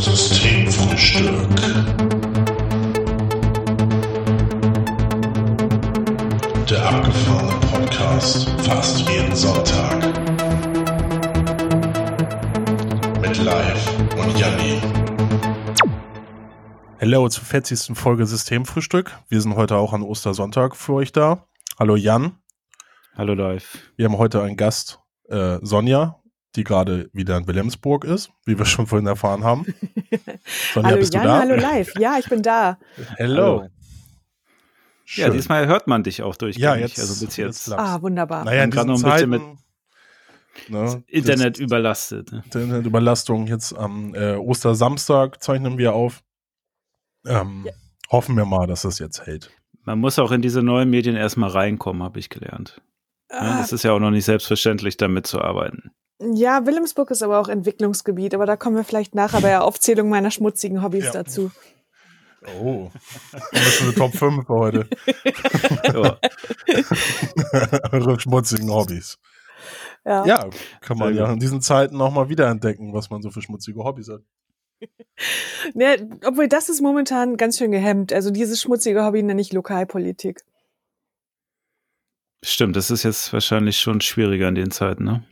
Systemfrühstück. Der abgefahrene Podcast fast jeden Sonntag. Mit Live und Janni. Hello zur 40. Folge Systemfrühstück. Wir sind heute auch an Ostersonntag für euch da. Hallo Jan. Hallo Live. Wir haben heute einen Gast, äh, Sonja, die gerade wieder in Wilhelmsburg ist, wie wir schon vorhin erfahren haben. Sonja, hallo bist Jan, du da? hallo Live. Ja, ich bin da. Hello. Hallo. Ja, diesmal hört man dich auch durchgängig. Ja, jetzt, also bis jetzt. jetzt ah, wunderbar. Naja, in gerade noch ein bisschen mit ne, Internet das, überlastet. Ne? Internetüberlastung. Jetzt am äh, Ostersamstag zeichnen wir auf. Ähm, ja. Hoffen wir mal, dass das jetzt hält. Man muss auch in diese neuen Medien erstmal reinkommen, habe ich gelernt. Ah. Es ist ja auch noch nicht selbstverständlich, damit zu arbeiten. Ja, Wilhelmsburg ist aber auch Entwicklungsgebiet, aber da kommen wir vielleicht nachher bei der Aufzählung meiner schmutzigen Hobbys ja. dazu. Oh, das ist eine Top 5 für heute. Eure schmutzigen Hobbys. Ja. ja, kann man ja in diesen Zeiten auch mal wiederentdecken, was man so für schmutzige Hobbys hat. Ne, obwohl das ist momentan ganz schön gehemmt. Also dieses schmutzige Hobby nenne ich Lokalpolitik. Stimmt, das ist jetzt wahrscheinlich schon schwieriger in den Zeiten, ne?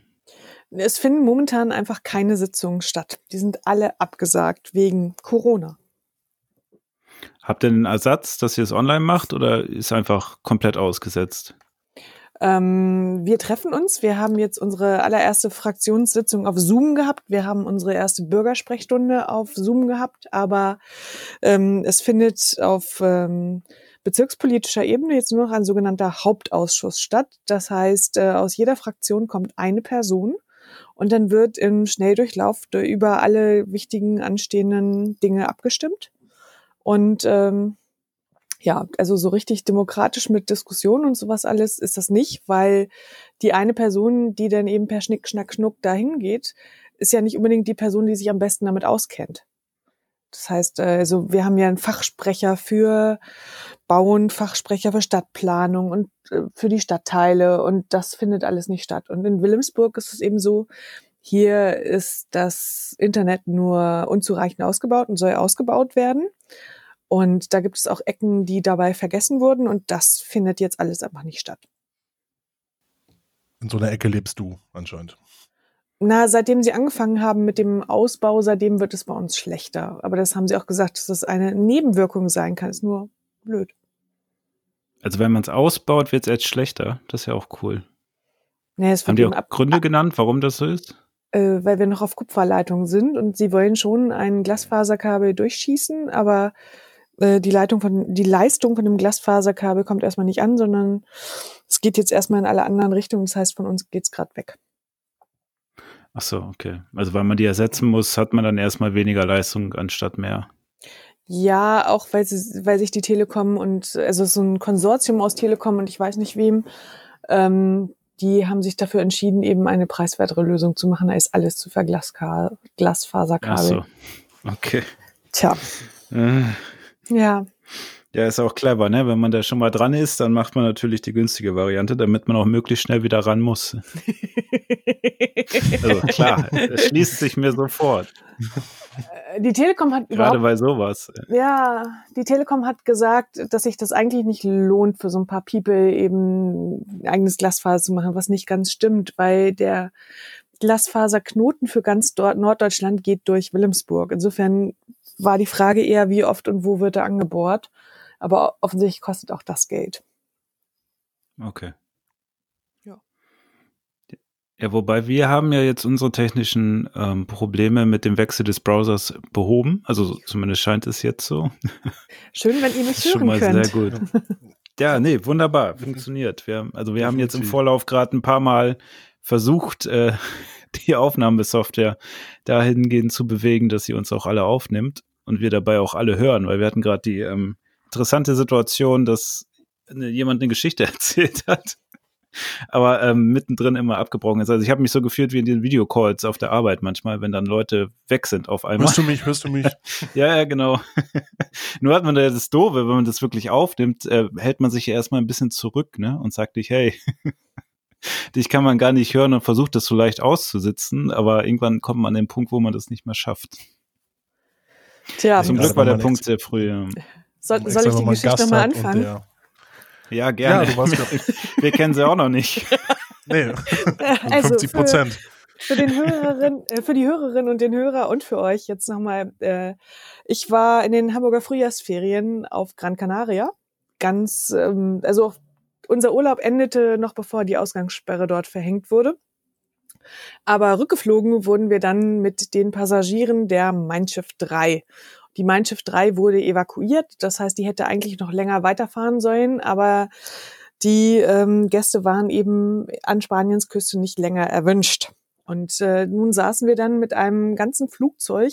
Es finden momentan einfach keine Sitzungen statt. Die sind alle abgesagt wegen Corona. Habt ihr einen Ersatz, dass ihr es online macht oder ist einfach komplett ausgesetzt? Ähm, wir treffen uns. Wir haben jetzt unsere allererste Fraktionssitzung auf Zoom gehabt. Wir haben unsere erste Bürgersprechstunde auf Zoom gehabt, aber ähm, es findet auf ähm, bezirkspolitischer Ebene jetzt nur noch ein sogenannter Hauptausschuss statt. Das heißt, äh, aus jeder Fraktion kommt eine Person und dann wird im Schnelldurchlauf über alle wichtigen anstehenden Dinge abgestimmt. Und ähm, ja, also so richtig demokratisch mit Diskussionen und sowas alles ist das nicht, weil die eine Person, die dann eben per Schnick, Schnack, Schnuck dahin geht, ist ja nicht unbedingt die Person, die sich am besten damit auskennt. Das heißt, äh, also wir haben ja einen Fachsprecher für Bauen, Fachsprecher für Stadtplanung und äh, für die Stadtteile und das findet alles nicht statt. Und in Wilhelmsburg ist es eben so, hier ist das Internet nur unzureichend ausgebaut und soll ausgebaut werden. Und da gibt es auch Ecken, die dabei vergessen wurden und das findet jetzt alles einfach nicht statt. In so einer Ecke lebst du anscheinend. Na, seitdem sie angefangen haben mit dem Ausbau, seitdem wird es bei uns schlechter. Aber das haben sie auch gesagt, dass das eine Nebenwirkung sein kann. Ist nur blöd. Also wenn man es ausbaut, wird es jetzt schlechter. Das ist ja auch cool. Nee, haben die auch Gründe genannt, warum das so ist? Äh, weil wir noch auf Kupferleitung sind und sie wollen schon ein Glasfaserkabel durchschießen, aber äh, die Leitung von, die Leistung von dem Glasfaserkabel kommt erstmal nicht an, sondern es geht jetzt erstmal in alle anderen Richtungen. Das heißt, von uns geht's gerade weg. Ach so, okay. Also weil man die ersetzen muss, hat man dann erstmal weniger Leistung anstatt mehr. Ja, auch weil, sie, weil sich die Telekom und also so ein Konsortium aus Telekom und ich weiß nicht wem, ähm, die haben sich dafür entschieden, eben eine preiswertere Lösung zu machen, als alles zu verglaskabel, Glasfaserkabel. Ach so, okay. Tja. Äh. Ja. Ja, ist auch clever, ne? Wenn man da schon mal dran ist, dann macht man natürlich die günstige Variante, damit man auch möglichst schnell wieder ran muss. also klar, das schließt sich mir sofort. Äh, die Telekom hat gerade bei sowas. Ja, die Telekom hat gesagt, dass sich das eigentlich nicht lohnt für so ein paar People eben eigenes Glasfaser zu machen, was nicht ganz stimmt, weil der Glasfaserknoten für ganz Norddeutschland geht durch Wilhelmsburg. Insofern war die Frage eher, wie oft und wo wird er angebohrt. Aber offensichtlich kostet auch das Geld. Okay. Ja. Ja, wobei wir haben ja jetzt unsere technischen ähm, Probleme mit dem Wechsel des Browsers behoben. Also zumindest scheint es jetzt so. Schön, wenn ihr mich hören schon mal könnt. Sehr gut. Ja, nee, wunderbar, funktioniert. Wir, also wir haben jetzt im Vorlauf gerade ein paar Mal versucht, äh, die Aufnahmesoftware dahingehend zu bewegen, dass sie uns auch alle aufnimmt und wir dabei auch alle hören, weil wir hatten gerade die ähm, interessante Situation, dass jemand eine Geschichte erzählt hat, aber ähm, mittendrin immer abgebrochen ist. Also ich habe mich so gefühlt wie in den Videocalls auf der Arbeit manchmal, wenn dann Leute weg sind auf einmal. Hörst du mich, hörst du mich? ja, ja, genau. Nur hat man da das Doofe, wenn man das wirklich aufnimmt, äh, hält man sich ja erstmal ein bisschen zurück, ne? Und sagt dich, hey, dich kann man gar nicht hören und versucht das so leicht auszusitzen, aber irgendwann kommt man an den Punkt, wo man das nicht mehr schafft. Tja, zum Glück war der Punkt sehr früh. Ja. Soll, soll ich die Geschichte nochmal anfangen? Ja, gerne. Ja, wir, wir kennen sie auch noch nicht. nee, also 50 Prozent. Für, den Hörerin, äh, für die Hörerin und den Hörer und für euch jetzt nochmal. Äh, ich war in den Hamburger Frühjahrsferien auf Gran Canaria. Ganz, ähm, also unser Urlaub endete noch bevor die Ausgangssperre dort verhängt wurde. Aber rückgeflogen wurden wir dann mit den Passagieren der Mein Schiff 3. Die Mein Schiff 3 wurde evakuiert. Das heißt, die hätte eigentlich noch länger weiterfahren sollen, aber die ähm, Gäste waren eben an Spaniens Küste nicht länger erwünscht. Und äh, nun saßen wir dann mit einem ganzen Flugzeug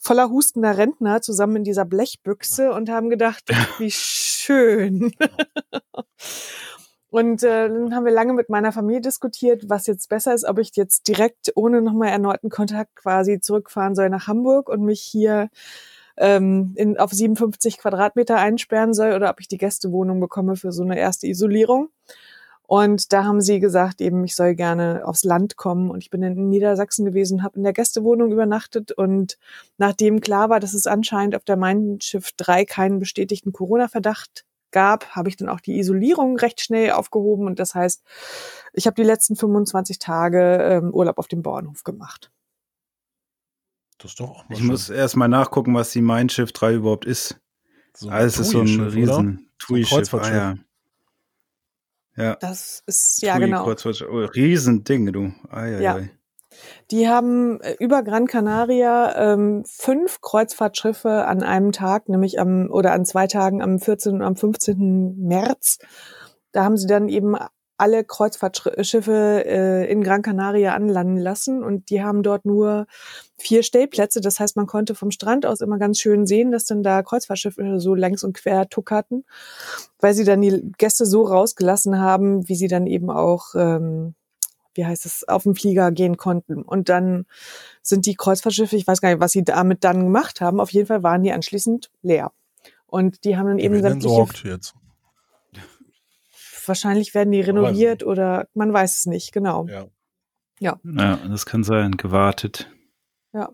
voller hustender Rentner zusammen in dieser Blechbüchse und haben gedacht, wie schön. Und äh, dann haben wir lange mit meiner Familie diskutiert, was jetzt besser ist, ob ich jetzt direkt ohne nochmal erneuten Kontakt quasi zurückfahren soll nach Hamburg und mich hier ähm, in, auf 57 Quadratmeter einsperren soll oder ob ich die Gästewohnung bekomme für so eine erste Isolierung. Und da haben sie gesagt, eben, ich soll gerne aufs Land kommen. Und ich bin in Niedersachsen gewesen, habe in der Gästewohnung übernachtet. Und nachdem klar war, dass es anscheinend auf der Mein Schiff 3 keinen bestätigten Corona-Verdacht gab, habe ich dann auch die Isolierung recht schnell aufgehoben. Und das heißt, ich habe die letzten 25 Tage ähm, Urlaub auf dem Bauernhof gemacht. Das ist doch auch mal Ich schön. muss erst mal nachgucken, was die Mein Schiff 3 überhaupt ist. So ah, es ist so ein riesen TUI-Schiff. So ah, ja. ja. Das ist, ja, genau. Oh, Riesending, du. Ai, ai, ja. Ai. Die haben äh, über Gran Canaria ähm, fünf Kreuzfahrtschiffe an einem Tag, nämlich am oder an zwei Tagen am 14. und am 15. März. Da haben sie dann eben alle Kreuzfahrtschiffe äh, in Gran Canaria anlanden lassen und die haben dort nur vier Stellplätze. Das heißt, man konnte vom Strand aus immer ganz schön sehen, dass dann da Kreuzfahrtschiffe so längs und quer tuckerten, weil sie dann die Gäste so rausgelassen haben, wie sie dann eben auch ähm, wie heißt es, auf den Flieger gehen konnten. Und dann sind die Kreuzfahrtschiffe, ich weiß gar nicht, was sie damit dann gemacht haben, auf jeden Fall waren die anschließend leer. Und die haben dann eben sämtliche... jetzt. Wahrscheinlich werden die renoviert oder man weiß es nicht, genau. Ja. Ja, ja das kann sein, gewartet. Ja.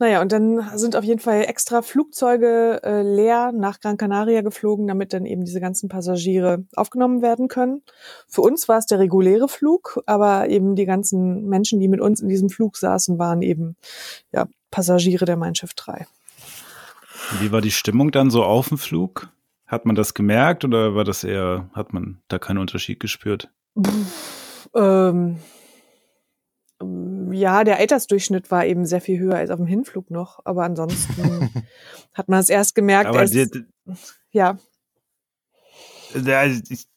Naja, und dann sind auf jeden Fall extra Flugzeuge äh, leer nach Gran Canaria geflogen, damit dann eben diese ganzen Passagiere aufgenommen werden können. Für uns war es der reguläre Flug, aber eben die ganzen Menschen, die mit uns in diesem Flug saßen, waren eben ja, Passagiere der Mein Schiff 3. Wie war die Stimmung dann so auf dem Flug? Hat man das gemerkt oder war das eher, hat man da keinen Unterschied gespürt? Pff, ähm, ja, der Altersdurchschnitt war eben sehr viel höher als auf dem Hinflug noch, aber ansonsten hat man es erst gemerkt. Aber als, die, ja. Da,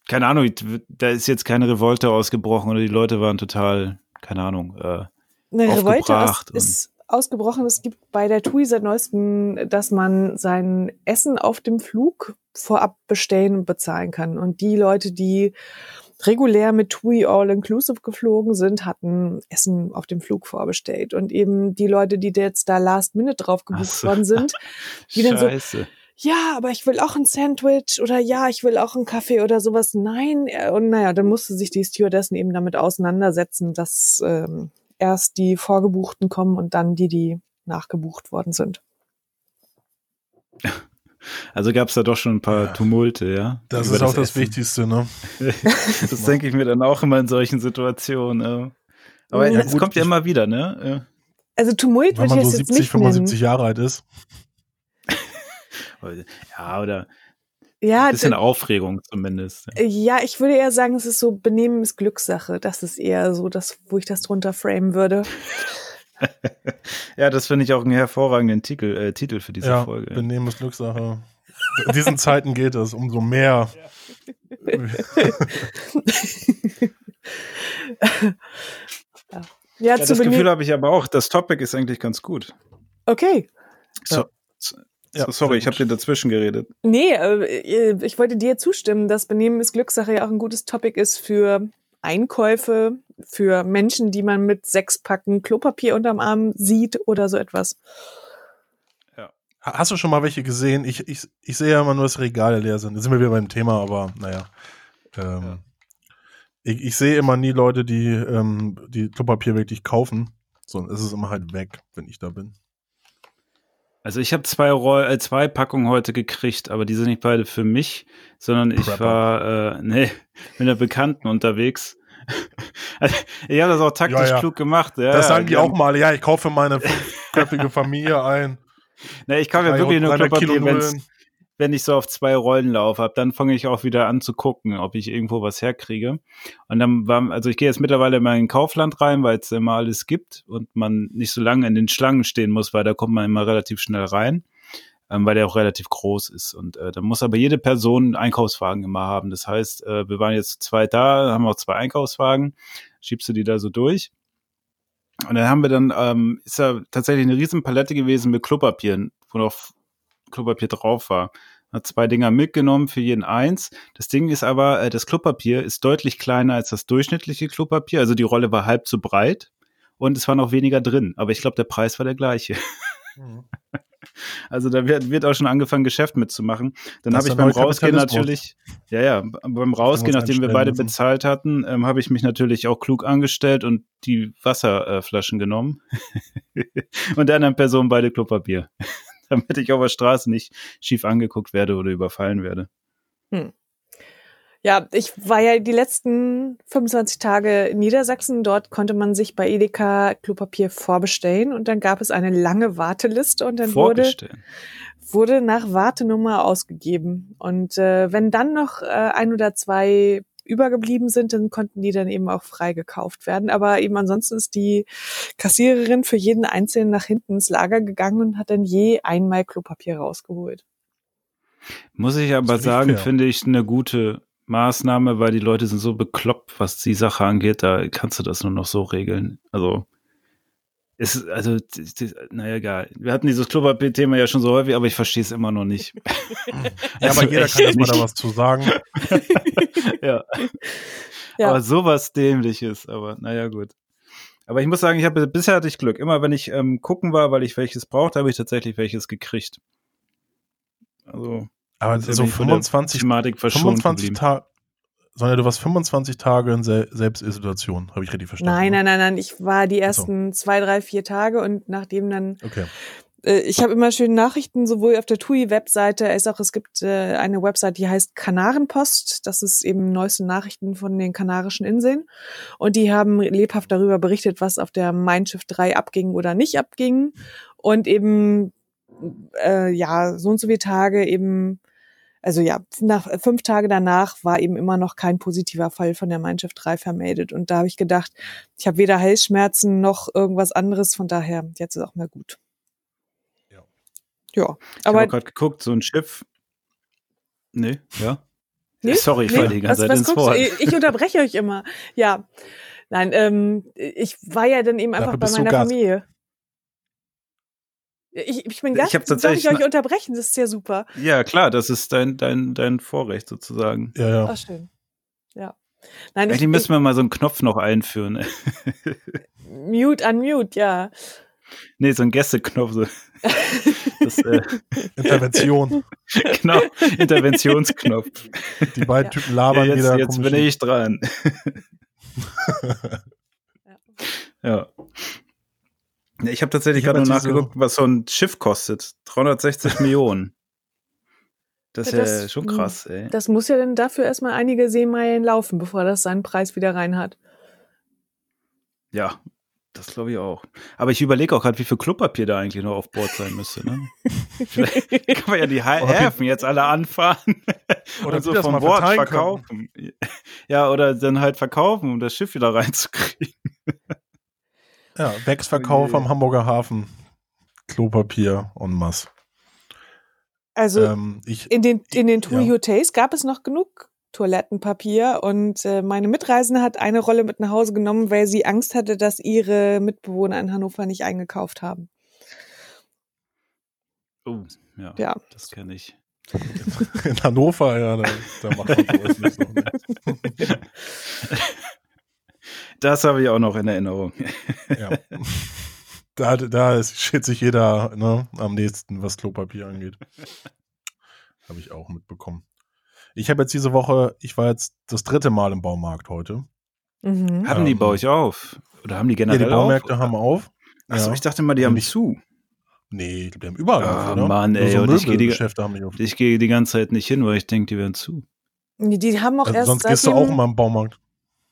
keine Ahnung, da ist jetzt keine Revolte ausgebrochen oder die Leute waren total, keine Ahnung, äh, Eine Revolte ist, ist ausgebrochen. Es gibt bei der TUI seit neuestem, dass man sein Essen auf dem Flug vorab bestellen und bezahlen kann. Und die Leute, die regulär mit TUI All-Inclusive geflogen sind, hatten Essen auf dem Flug vorbestellt. Und eben die Leute, die jetzt da last minute drauf gebucht so. worden sind, die dann so, ja, aber ich will auch ein Sandwich oder ja, ich will auch einen Kaffee oder sowas. Nein. Und naja, dann musste sich die Stewardessen eben damit auseinandersetzen, dass ähm, erst die Vorgebuchten kommen und dann die, die nachgebucht worden sind. Also gab es da doch schon ein paar ja. Tumulte, ja. Das ist auch das, das Wichtigste, ne? das denke ich mir dann auch immer in solchen Situationen. Aber ja, es kommt ja immer wieder, ne? Also Tumult Wenn man so 70, 75 nennen. Jahre alt ist. ja, oder ja, ein bisschen Aufregung zumindest. Ja, ich würde eher sagen, es ist so Benehmen ist Glückssache. Das ist eher so das, wo ich das drunter framen würde. Ja, das finde ich auch einen hervorragenden Titel, äh, Titel für diese ja, Folge. Benehmen ist Glückssache. In diesen Zeiten geht es umso mehr. ja, ja das Gefühl habe ich aber auch. Das Topic ist eigentlich ganz gut. Okay. So, ja, sorry, ich habe dir dazwischen geredet. Nee, äh, ich wollte dir zustimmen, dass Benehmen ist Glückssache ja auch ein gutes Topic ist für Einkäufe für Menschen, die man mit sechs Packen Klopapier unterm Arm sieht oder so etwas. Ja. Hast du schon mal welche gesehen? Ich, ich, ich sehe ja immer nur, dass Regale leer sind. Da sind wir wieder beim Thema, aber naja. Ähm, ja. ich, ich sehe immer nie Leute, die ähm, die Klopapier wirklich kaufen. Sondern es ist immer halt weg, wenn ich da bin. Also ich habe zwei, Roll äh, zwei Packungen heute gekriegt, aber die sind nicht beide für mich, sondern ich Prepper. war äh, nee, mit einer Bekannten unterwegs. Also, ich habe das auch taktisch Ja, ja. klug gemacht. Ja, das sagen die auch mal. Ja, ich kaufe meine fünfköpfige Familie ein. Nee, ich kaufe ja wirklich nur 300 Kilo Klopapier, wenn ich so auf zwei Rollen laufe hab, dann fange ich auch wieder an zu gucken, ob ich irgendwo was herkriege. Und dann war, also ich gehe jetzt mittlerweile mal in Kaufland rein, weil es immer alles gibt und man nicht so lange in den Schlangen stehen muss, weil da kommt man immer relativ schnell rein, ähm, weil der auch relativ groß ist. Und äh, da muss aber jede Person einen Einkaufswagen immer haben. Das heißt, äh, wir waren jetzt zwei da, haben auch zwei Einkaufswagen, schiebst du die da so durch. Und dann haben wir dann, ähm, ist ja tatsächlich eine riesen Palette gewesen mit Klopapieren, wo noch Klopapier drauf war. Hat zwei Dinger mitgenommen, für jeden eins. Das Ding ist aber, äh, das Klopapier ist deutlich kleiner als das durchschnittliche Klopapier. Also die Rolle war halb so breit und es war noch weniger drin. Aber ich glaube, der Preis war der gleiche. Mhm. Also da wird, wird auch schon angefangen, Geschäft mitzumachen. Dann habe ich beim Rausgehen natürlich, ja, ja, beim Rausgehen, nachdem wir beide müssen. bezahlt hatten, ähm, habe ich mich natürlich auch klug angestellt und die Wasserflaschen genommen. und der anderen Person beide Klopapier. Damit ich auf der Straße nicht schief angeguckt werde oder überfallen werde. Ja, ich war ja die letzten 25 Tage in Niedersachsen. Dort konnte man sich bei Edeka Klopapier vorbestellen und dann gab es eine lange Warteliste und dann wurde, wurde nach Wartenummer ausgegeben. Und äh, wenn dann noch äh, ein oder zwei übergeblieben sind, dann konnten die dann eben auch frei gekauft werden. Aber eben ansonsten ist die Kassiererin für jeden Einzelnen nach hinten ins Lager gegangen und hat dann je einmal Klopapier rausgeholt. Muss ich aber sagen, fair. finde ich eine gute Maßnahme, weil die Leute sind so bekloppt, was die Sache angeht, da kannst du das nur noch so regeln. Also, es ist, also, naja, egal. Wir hatten dieses Klopapier-Thema ja schon so häufig, aber ich verstehe es immer noch nicht. Ja, Also aber jeder kann jetzt mal nicht. da was zu sagen. ja. Ja. Aber sowas dämliches, aber naja, gut. Aber ich muss sagen, ich habe bisher hatte ich Glück. Immer wenn ich ähm, gucken war, weil ich welches brauchte, habe ich tatsächlich welches gekriegt. Also, Aber so bin ich von der 25, Thematik verschont 25 geblieben. Tage. Sonja, du warst 25 Tage in Se Selbstisolation, habe ich richtig verstanden. Nein, ne? nein, nein, nein. Ich war die ersten zwei, drei, vier Tage und nachdem dann, Okay. äh, ich habe immer schöne Nachrichten, sowohl auf der TUI-Webseite als auch es gibt äh, eine Website, die heißt Kanarenpost. Das ist eben neueste Nachrichten von den Kanarischen Inseln. Und die haben lebhaft darüber berichtet, was auf der Mein Schiff 3 abging oder nicht abging. Und eben, äh, ja, so und so viele Tage eben also ja, nach fünf Tage danach war eben immer noch kein positiver Fall von der Mein Schiff 3 vermeldet. Und da habe ich gedacht, ich habe weder Halsschmerzen noch irgendwas anderes, von daher, jetzt ist auch mal gut. Ja. Ja, Ich habe aber gerade geguckt, so ein Schiff. Nee, ja. Nee? Sorry, ich Nee, die ganze was, Zeit was ins Wort. Ich ich unterbreche euch immer. Ja. Nein, ähm, ich war ja dann eben einfach Dafür bei meiner. Familie. Ich, ich bin Ich Gast, hab darf ich euch unterbrechen? Das ist ja super. Ja, klar, das ist dein, dein, dein Vorrecht sozusagen. Ja, ja. Ach, schön. Ja. Nein, ich, Eigentlich müssen wir mal so einen Knopf noch einführen. ich, mute, unmute, ja. nee, so einen Gästeknopf. So. Das, äh, Intervention. genau, Interventionsknopf. Die beiden Typen labern ja, wieder. jetzt jetzt bin ich dran. ja. Ja, Ich habe tatsächlich gerade nur nachgeguckt, was so ein Schiff kostet. 360 Millionen. Das ist Ja, ja, das- schon krass, ey. Das muss ja dann dafür erstmal einige Seemeilen laufen, bevor das seinen Preis wieder rein hat. Ja, das glaube ich auch. Aber ich überlege auch gerade, wie viel Klopapier da eigentlich noch auf Bord sein müsste. Ne? Vielleicht kann man ja die Häfen jetzt alle anfahren Oder und so vom Bord verkaufen. Ja, oder dann halt verkaufen, um das Schiff wieder reinzukriegen. Ja, Wechsverkauf Oh je. am Hamburger Hafen. Klopapier en masse. Also Ähm, ich, in den, in den TUI ja. Hotels gab es noch genug Toilettenpapier und äh, meine Mitreisende hat eine Rolle mit nach Hause genommen, weil sie Angst hatte, dass ihre Mitbewohner in Hannover nicht eingekauft haben. Oh, ja, Ja. das kenne ich. in Hannover, ja, da, da macht man sowas nicht so. Ne? Das habe ich auch noch in Erinnerung. Ja. Da, da ist, steht sich jeder ne, am nächsten, was Klopapier angeht. Habe ich auch mitbekommen. Ich habe jetzt diese Woche, ich war jetzt das dritte Mal im Baumarkt heute. Mhm. Haben die Ähm, bei euch auf? Oder haben die Ja, generell die Baumärkte auf? haben auf. Achso, ja. ich dachte mal, die haben ich- zu. Nee, ich glaub, die haben überall Ah, auf, oder? Mann, ey, so ich geh die- haben die auf. Ich gehe die ganze Zeit nicht hin, weil ich denke, die wären zu. Die, die haben auch Also erst sonst gehst du auch immer im Baumarkt.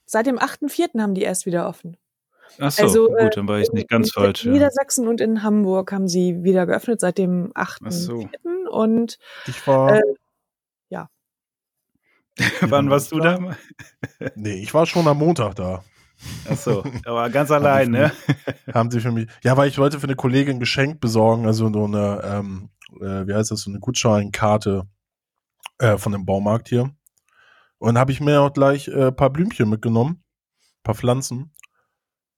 Seit dem 8.4. haben die erst wieder offen. Ach so, Also, gut, dann war ich nicht ganz in falsch. Ja. Niedersachsen und in Hamburg haben sie wieder geöffnet seit dem 8.4. Ach so. Und Ich war, Äh, Wann warst du da? nee, ich war schon am Montag da. Ach so, aber ganz allein, ne? Haben sie für mich, ja, weil ich wollte für eine Kollegin ein Geschenk besorgen, also so eine, ähm, äh, wie heißt das, so eine Gutscheinkarte äh, von dem Baumarkt hier. Und habe ich mir auch gleich äh, ein paar Blümchen mitgenommen, ein paar Pflanzen.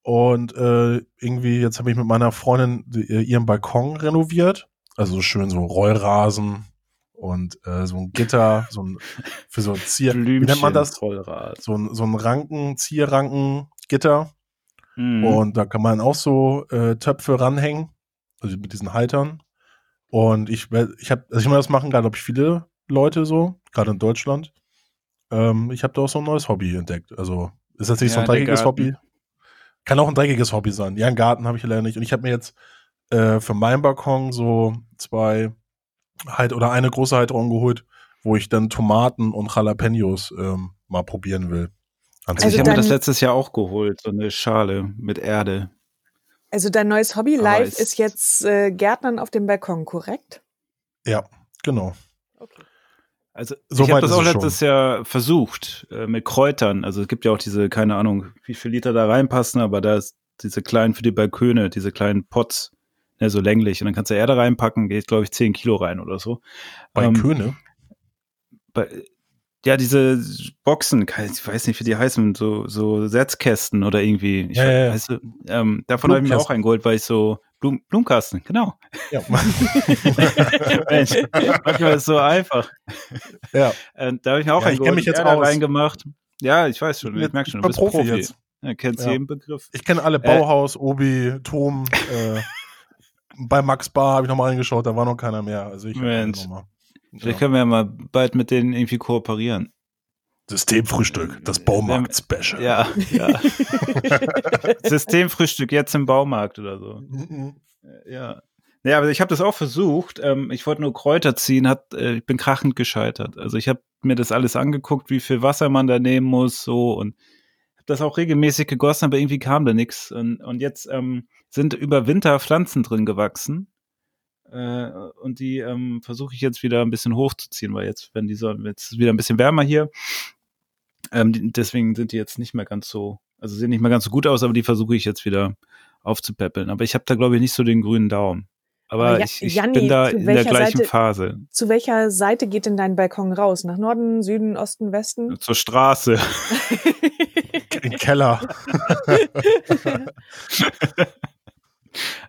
Und äh, irgendwie, jetzt habe ich mit meiner Freundin die, äh, ihren Balkon renoviert. Also so schön so Rollrasen und äh, so ein Gitter, so ein für so Zier. Wie nennt man das? Vollrad. So ein, so ein Ranken, Zierranken-Gitter. Mhm. Und da kann man auch so äh, Töpfe ranhängen, also mit diesen Haltern. Und ich, ich habe, also ich meine, das machen gerade, glaube ich, viele Leute so, gerade in Deutschland. Ähm, ich habe da auch so ein neues Hobby entdeckt. Also ist das nicht so Ja, ein der dreckiges. Hobby? Kann auch ein dreckiges Hobby sein. Ja, einen Garten habe ich leider nicht. Und ich habe mir jetzt äh, für meinen Balkon so zwei halt oder eine große Halterung geholt, wo ich dann Tomaten und Jalapenos ähm, mal probieren will. also Also ich habe mir das letztes Jahr auch geholt, so eine Schale mit Erde. also dein neues Hobby Aber live ist jetzt äh, Gärtnern auf dem Balkon, korrekt? ja, genau. Also So ich habe das auch schon. letztes Jahr versucht äh, mit Kräutern. Also es gibt ja auch diese, keine Ahnung, wie viel Liter da reinpassen, aber da ist diese kleinen für die Balköne, diese kleinen Pots, ne, so länglich. Und dann kannst du Erde reinpacken, geht glaube ich 10 Kilo rein oder so. Bei Ähm, Köhne. bei, ja, diese Boxen, ich weiß nicht, wie die heißen, so, so Setzkästen oder irgendwie. Ich Ja, ja, ja. weiß, Weißt du, ähm, davon habe ich mir auch einen geholt, weil ich so Blum, Blumenkasten, genau. Ja. Mensch, manchmal ist es so einfach. ja. Äh, da habe ich mir auch Ja, einen ich mich jetzt aus. reingemacht. Ja, ich weiß schon, ich Jetzt- merke schon, ich du bist Profi Profi. jetzt. Ja, kennst Ja. jeden Begriff. Ich kenne alle Bauhaus, Obi, Tom. Äh, bei Max Bar habe ich nochmal reingeschaut, da war noch keiner mehr. Also ich Mensch. Vielleicht können wir ja mal bald mit denen irgendwie kooperieren. Systemfrühstück, das Baumarkt-Special. Ja, ja. Systemfrühstück jetzt im Baumarkt oder so. Mhm. Ja. Ja, aber ich habe das auch versucht. Ähm, ich wollte nur Kräuter ziehen, hat, äh, ich bin krachend gescheitert. Also ich habe mir das alles angeguckt, wie viel Wasser man da nehmen muss, so und habe das auch regelmäßig gegossen, aber irgendwie kam da nichts. Und, und jetzt ähm, sind über Winter Pflanzen drin gewachsen. Äh, und die ähm, versuche ich jetzt wieder ein bisschen hochzuziehen, weil jetzt, wenn die Sonne, jetzt ist wieder ein bisschen wärmer hier. Ähm, deswegen sind die jetzt nicht mehr ganz so, also sehen nicht mehr ganz so gut aus, aber die versuche ich jetzt wieder aufzupäppeln. Aber ich habe da, glaube ich, nicht so den grünen Daumen. Aber Aber Ja- ich, ich Janni, bin da zu in der welcher gleichen Seite- Phase. Zu welcher Seite geht denn dein Balkon raus? Nach Norden, Süden, Osten, Westen? Zur Straße. Im Keller.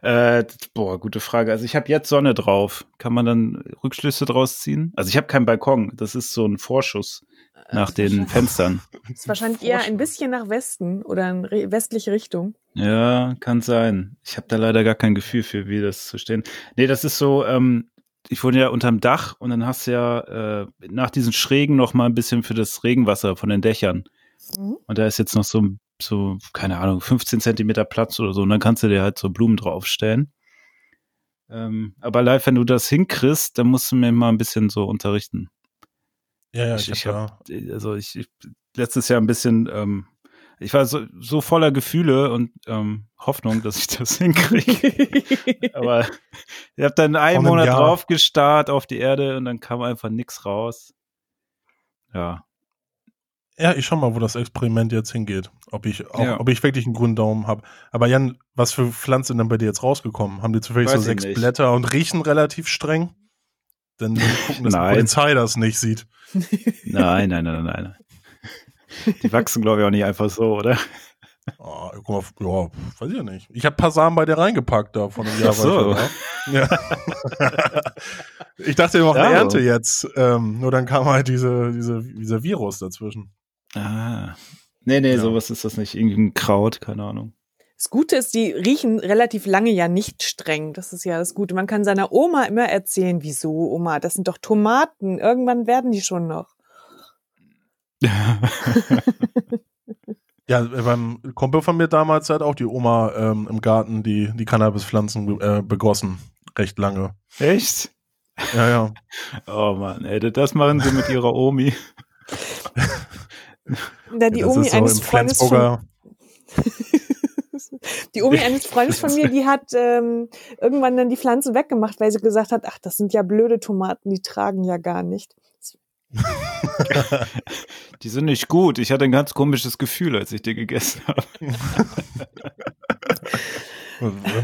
Äh, boah, gute Frage. Also ich habe jetzt Sonne drauf. Kann man dann Rückschlüsse draus ziehen? Also ich habe keinen Balkon. Das ist so ein Vorschuss nach den Fenstern. ist wahrscheinlich eher ein bisschen nach Westen oder in westliche Richtung. Ja, kann sein. Ich habe da leider gar kein Gefühl für, wie das zu stehen. Nee, das ist so, ähm, ich wohne ja unterm Dach und dann hast du ja äh, nach diesen Schrägen noch mal ein bisschen für das Regenwasser von den Dächern. Mhm. Und da ist jetzt noch so, so, keine Ahnung, 15 Zentimeter Platz oder so. Und dann kannst du dir halt so Blumen draufstellen. Ähm, aber live, wenn du das hinkriegst, dann musst du mir mal ein bisschen so unterrichten. Ja, ja, Ich- ich, hab Also ich, ich letztes Jahr ein bisschen, ähm, ich war so, so voller Gefühle und ähm, Hoffnung, dass ich das hinkriege. Aber ich habe dann einen Monat Jahr. drauf gestarrt auf die Erde und dann kam einfach nichts raus. Ja. Ja, ich schau mal, wo das Experiment jetzt hingeht. Ob ich, auch, Ja. ob ich wirklich einen grünen Daumen habe. Aber Jan, was für Pflanzen sind denn bei dir jetzt rausgekommen? Haben die zufällig Weiß so sechs nicht. Blätter und riechen relativ streng? Denn wir gucken, dass die. Polizei das nicht sieht. Nein, nein, nein, nein, nein. Die wachsen, glaube ich, auch nicht einfach so, oder? Oh, guck mal, ja, weiß ich ja nicht. Ich habe ein paar Samen bei dir reingepackt da von einem Jahr. Ach so. Ja. ich dachte, wir machen Ja. Ernte jetzt. Ähm, nur dann kam halt diese, diese, dieser Virus dazwischen. Ah. Nee, nee, Ja. sowas ist das nicht. Irgendwie ein Kraut, keine Ahnung. Das Gute ist, die riechen relativ lange ja nicht streng. Das ist ja das Gute. Man kann seiner Oma immer erzählen, wieso, Oma, das sind doch Tomaten. Irgendwann werden die schon noch. Ja, beim Kumpel von mir damals hat auch die Oma ähm, im Garten die, die Cannabispflanzen äh, begossen. recht lange. Echt? Ja, ja. Oh Mann, ey, das machen sie mit ihrer Omi. Na, die Ja, Omi so eines Freundes von, die Omi eines Freundes von mir, die hat ähm, irgendwann dann die Pflanzen weggemacht, weil sie gesagt hat, ach, das sind ja blöde Tomaten, die tragen ja gar nicht. Die sind nicht gut. Ich hatte ein ganz komisches Gefühl, als ich die gegessen habe.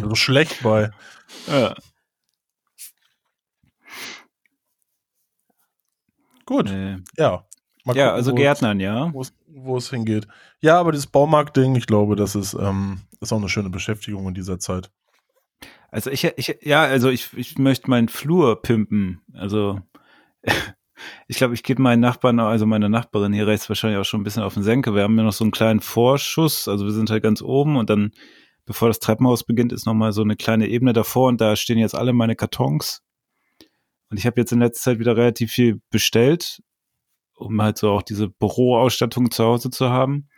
so schlecht bei. Ja. Gut, Nee. ja. Mal Ja, gucken, also Gärtnern, ja. wo es- wo es hingeht. Ja, aber dieses Baumarkt-Ding, ich glaube, das ist, ähm, ist auch eine schöne Beschäftigung in dieser Zeit. Also ich, ich ja, also ich, ich möchte meinen Flur pimpen. Also ich glaube, ich gebe meinen Nachbarn, also meiner Nachbarin hier rechts wahrscheinlich auch schon ein bisschen auf den Senke. Wir haben ja noch so einen kleinen Vorschuss, also wir sind halt ganz oben und dann, bevor das Treppenhaus beginnt, ist nochmal so eine kleine Ebene davor und da stehen jetzt alle meine Kartons. Und ich habe jetzt in letzter Zeit wieder relativ viel bestellt, um halt so auch diese Büroausstattung zu Hause zu haben.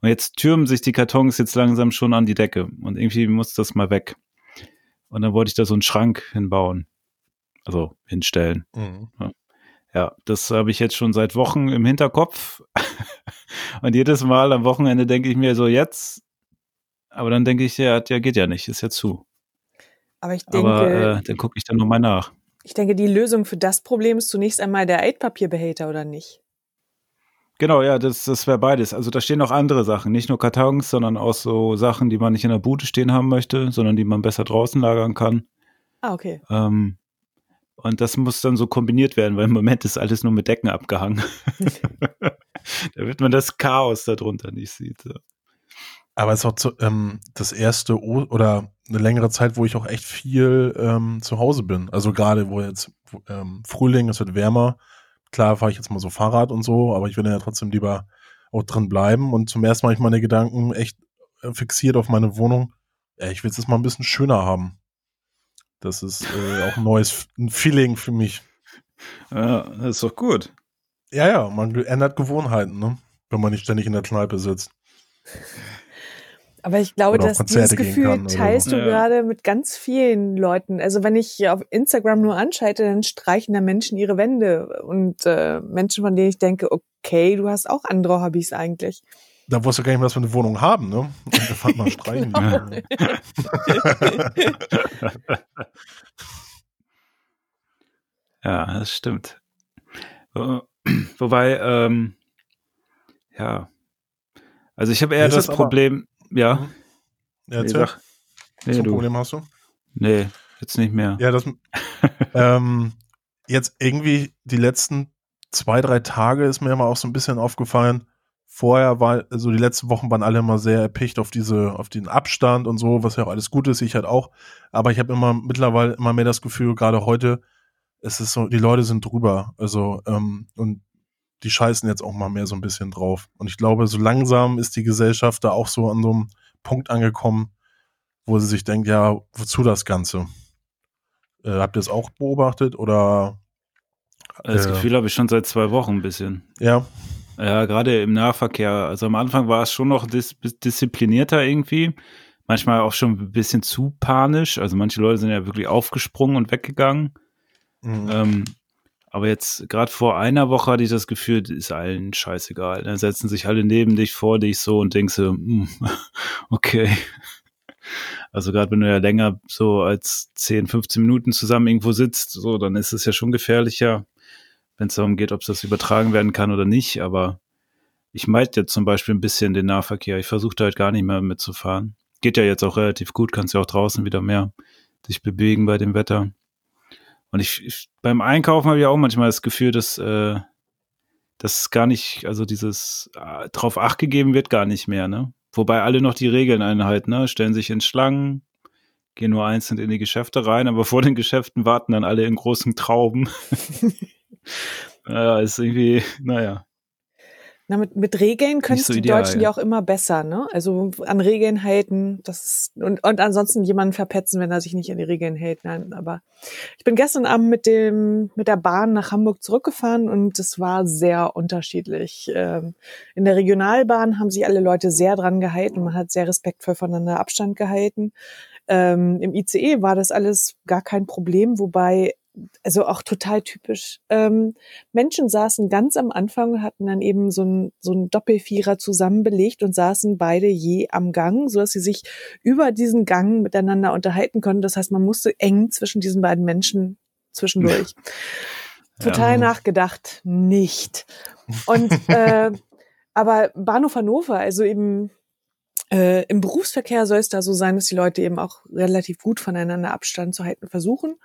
Und jetzt türmen sich die Kartons jetzt langsam schon an die Decke und irgendwie muss das mal weg. Und dann wollte ich da so einen Schrank hinbauen. Also hinstellen. Mhm. Ja, das habe ich jetzt schon seit Wochen im Hinterkopf. Und jedes Mal am Wochenende denke ich mir so jetzt, aber dann denke ich, ja, ja, geht ja nicht, ist ja zu. Aber ich denke, aber äh, dann gucke ich dann nochmal nach. ich denke, die Lösung für das Problem ist zunächst einmal der Altpapierbehälter, oder nicht? Genau, ja, das, das wäre beides. Also da stehen noch andere Sachen, nicht nur Kartons, sondern auch so Sachen, die man nicht in der Bude stehen haben möchte, sondern die man besser draußen lagern kann. Ah, okay. Ähm, und das muss dann so kombiniert werden, weil im Moment ist alles nur mit Decken abgehangen. Damit man das Chaos darunter nicht sieht. So. Aber es ist auch zu, ähm, das erste o oder eine längere Zeit, wo ich auch echt viel ähm, zu Hause bin. Also gerade, wo jetzt wo, ähm, Frühling, es wird wärmer. Klar fahre ich jetzt mal so Fahrrad und so, aber ich will ja trotzdem lieber auch drin bleiben. Und zum ersten Mal habe ich meine Gedanken echt äh, fixiert auf meine Wohnung. Ja, ich will es jetzt mal ein bisschen schöner haben. Das ist äh, auch ein neues ein Feeling für mich. Ja, das ist doch gut. Ja, ja, man ändert Gewohnheiten, ne? Wenn man nicht ständig in der Kneipe sitzt. Aber ich glaube, dass Konzerte dieses Gefühl kann oder so. teilst du Ja. gerade mit ganz vielen Leuten. Also wenn ich auf Instagram nur anschalte, dann streichen da Menschen ihre Wände und äh, Menschen, von denen ich denke, okay, du hast auch andere Hobbys eigentlich. Da wusste gar nicht mehr, dass wir eine Wohnung haben, ne? Und wir fahren mal streichen. Ja, das stimmt. Wo- Wobei, ähm, ja. Also ich habe eher das das Problem, ja. Ja, Nee, sag. Nee, so ein du. Problem hast du? Nee, jetzt nicht mehr. Ja, das ähm, jetzt irgendwie die letzten zwei, drei Tage ist mir immer auch so ein bisschen aufgefallen. Vorher war, also die letzten Wochen waren alle immer sehr erpicht auf diese, auf den Abstand und so, was ja auch alles gut ist, ich halt auch. Aber ich habe immer mittlerweile immer mehr das Gefühl, gerade heute, es ist so, die Leute sind drüber. Also, ähm, und die scheißen jetzt auch mal mehr so ein bisschen drauf. Und ich glaube, so langsam ist die Gesellschaft da auch so an so einem Punkt angekommen, wo sie sich denkt, ja, wozu das Ganze? Äh, habt ihr es auch beobachtet oder Das äh, Gefühl habe ich schon seit zwei Wochen ein bisschen. ja? Ja, gerade im Nahverkehr. Also am Anfang war es schon noch dis disziplinierter irgendwie. Manchmal auch schon ein bisschen zu panisch. Also manche Leute sind ja wirklich aufgesprungen und weggegangen. Mhm. Ähm, aber jetzt, gerade vor einer Woche hatte ich das Gefühl, ist allen scheißegal. Dann setzen sich alle neben dich, vor dich so und denkst so, hm, okay. Also gerade wenn du ja länger so als 10, 15 Minuten zusammen irgendwo sitzt, so, dann ist es ja schon gefährlicher, wenn es darum geht, ob das übertragen werden kann oder nicht. Aber ich meide jetzt zum Beispiel ein bisschen den Nahverkehr. Ich versuche da halt gar nicht mehr mitzufahren. Geht ja jetzt auch relativ gut, kannst ja auch draußen wieder mehr sich bewegen bei dem Wetter. Und ich, ich beim Einkaufen habe ich auch manchmal das Gefühl, dass äh, dass gar nicht, also dieses äh, drauf acht gegeben wird gar nicht mehr, ne? Wobei alle noch die Regeln einhalten, ne? Stellen sich in Schlangen, gehen nur einzeln in die Geschäfte rein, aber vor den Geschäften warten dann alle in großen Trauben. ja, ist irgendwie, naja. Na, mit, mit Regeln können so die ideal, Deutschen ja. ja auch immer besser, ne? Also an Regeln halten, das ist, und, und ansonsten jemanden verpetzen, wenn er sich nicht an die Regeln hält. Nein, aber ich bin gestern Abend mit dem, mit der Bahn nach Hamburg zurückgefahren und es war sehr unterschiedlich. Ähm, In der Regionalbahn haben sich alle Leute sehr dran gehalten. Man hat sehr respektvoll voneinander Abstand gehalten. Ähm, Im ICE war das alles gar kein Problem, wobei also auch total typisch. Ähm, Menschen saßen ganz am Anfang und hatten dann eben so ein, so ein Doppelvierer zusammenbelegt und saßen beide je am Gang, so dass sie sich über diesen Gang miteinander unterhalten konnten. Das heißt, man musste eng zwischen diesen beiden Menschen zwischendurch. Total Ja. nachgedacht, nicht. Und äh, aber Bahnhof Hannover, also eben äh, im Berufsverkehr soll es da so sein, dass die Leute eben auch relativ gut voneinander Abstand zu halten versuchen.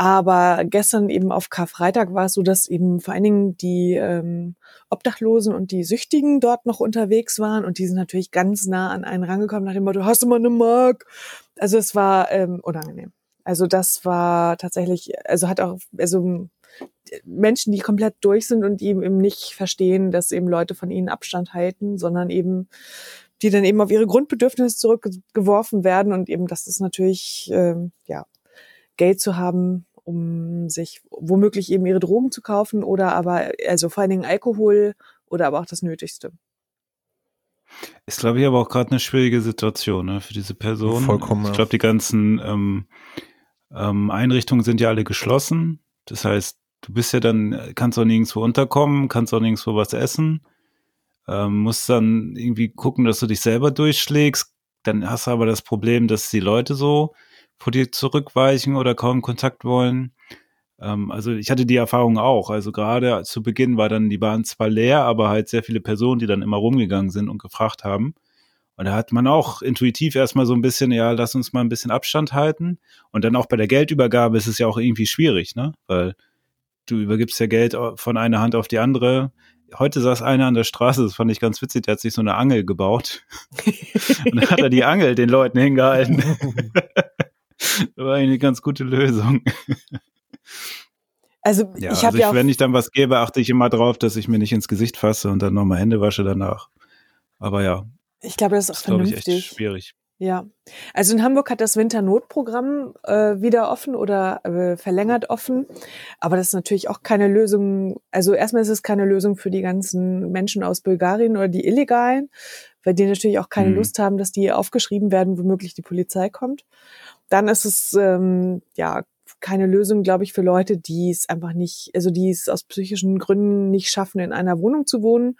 Aber gestern eben auf Karfreitag war es so, dass eben vor allen Dingen die ähm, Obdachlosen und die Süchtigen dort noch unterwegs waren und die sind natürlich ganz nah an einen rangekommen nach dem Motto, hast du mal eine Mark? Also es war ähm, unangenehm. Also das war tatsächlich, also hat auch, also Menschen, die komplett durch sind und die eben nicht verstehen, dass eben Leute von ihnen Abstand halten, sondern eben die dann eben auf ihre Grundbedürfnisse zurückgeworfen werden und eben, das natürlich, ähm, ja, Geld zu haben, um sich womöglich eben ihre Drogen zu kaufen oder aber, also vor allen Dingen Alkohol oder aber auch das Nötigste. Ist, glaube ich, aber auch gerade eine schwierige Situation ne, für diese Person. Vollkommen, Ich glaube, die ganzen ähm, ähm, Einrichtungen sind ja alle geschlossen. Das heißt, du bist ja dann, kannst auch nirgendwo unterkommen, kannst auch nirgendwo was essen, ähm, musst dann irgendwie gucken, dass du dich selber durchschlägst. Dann hast du aber das Problem, dass die Leute so vor dir zurückweichen oder kaum Kontakt wollen. Ähm, also ich hatte die Erfahrung auch. Also gerade zu Beginn war dann die Bahn zwar leer, aber halt sehr viele Personen, die dann immer rumgegangen sind und gefragt haben. Und da hat man auch intuitiv erstmal so ein bisschen, ja, lass uns mal ein bisschen Abstand halten. Und dann auch bei der Geldübergabe ist es ja auch irgendwie schwierig, ne? Weil du übergibst ja Geld von einer Hand auf die andere. Heute saß einer an der Straße, das fand ich ganz witzig, der hat sich so eine Angel gebaut. und dann hat er die Angel den Leuten hingehalten. das war eine ganz gute Lösung. Also Ja, ich also habe ich, ja wenn ich dann was gebe, achte ich immer drauf, dass ich mir nicht ins Gesicht fasse und dann nochmal Hände wasche danach. Aber ja, ich glaube, das ist auch glaube ich, vernünftig. echt schwierig. Ja, also in Hamburg hat das Winternotprogramm äh, wieder offen oder äh, verlängert offen, aber das ist natürlich auch keine Lösung. Also erstmal ist es keine Lösung für die ganzen Menschen aus Bulgarien oder die Illegalen, weil die natürlich auch keine Mhm. Lust haben, dass die aufgeschrieben werden, womöglich die Polizei kommt. Dann ist es ähm, ja keine Lösung, glaube ich, für Leute, die es einfach nicht, also die es aus psychischen Gründen nicht schaffen, in einer Wohnung zu wohnen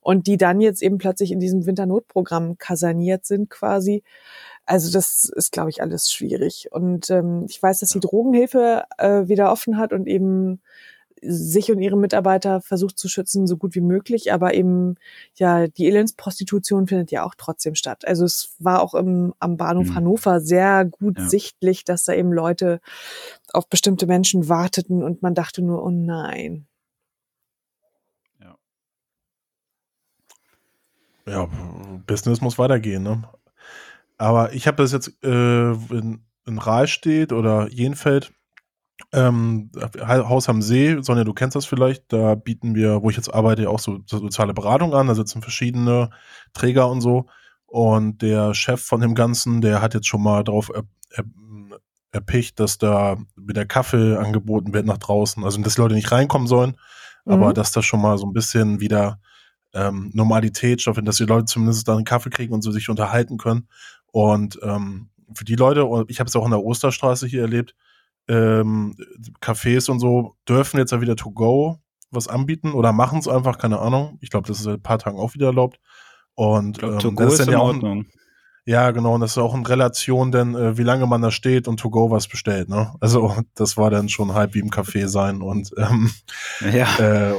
und die dann jetzt eben plötzlich in diesem Winternotprogramm kaserniert sind quasi. Also das ist, glaube ich, alles schwierig. Und ähm, ich weiß, dass die Drogenhilfe äh, wieder offen hat und eben sich und ihre Mitarbeiter versucht zu schützen, so gut wie möglich. Aber eben, ja, die Elendsprostitution findet ja auch trotzdem statt. Also es war auch im, am Bahnhof Mhm. Hannover sehr gut Ja. sichtlich, dass da eben Leute auf bestimmte Menschen warteten und man dachte nur, oh nein. ja, Business muss weitergehen, ne? Aber ich habe das jetzt äh, in, in Rahlstedt oder Jenfeld, ähm, Haus am See, Sonja, du kennst das vielleicht, da bieten wir, wo ich jetzt arbeite, auch so, so soziale Beratung an, da sitzen verschiedene Träger und so. Und der Chef von dem Ganzen, der hat jetzt schon mal darauf er, er, erpicht, dass da wieder Kaffee angeboten wird nach draußen. Also, dass die Leute nicht reinkommen sollen, aber Mhm. dass das schon mal so ein bisschen wieder ähm, Normalität stattfindet, dass die Leute zumindest dann einen Kaffee kriegen und so sich unterhalten können. Und ähm, für die Leute, ich habe es auch in der Osterstraße hier erlebt, ähm, Cafés und so dürfen jetzt ja wieder to go was anbieten oder machen es einfach, keine Ahnung. Ich glaube, das ist ein paar Tagen auch wieder erlaubt. Und Ich glaube, ähm, das ist dann in ja auch ein, Ordnung. ja, genau, und das ist auch in Relation, denn äh, wie lange man da steht und to go was bestellt, ne? Also das war dann schon halb wie im Café sein und ähm, Ja. äh,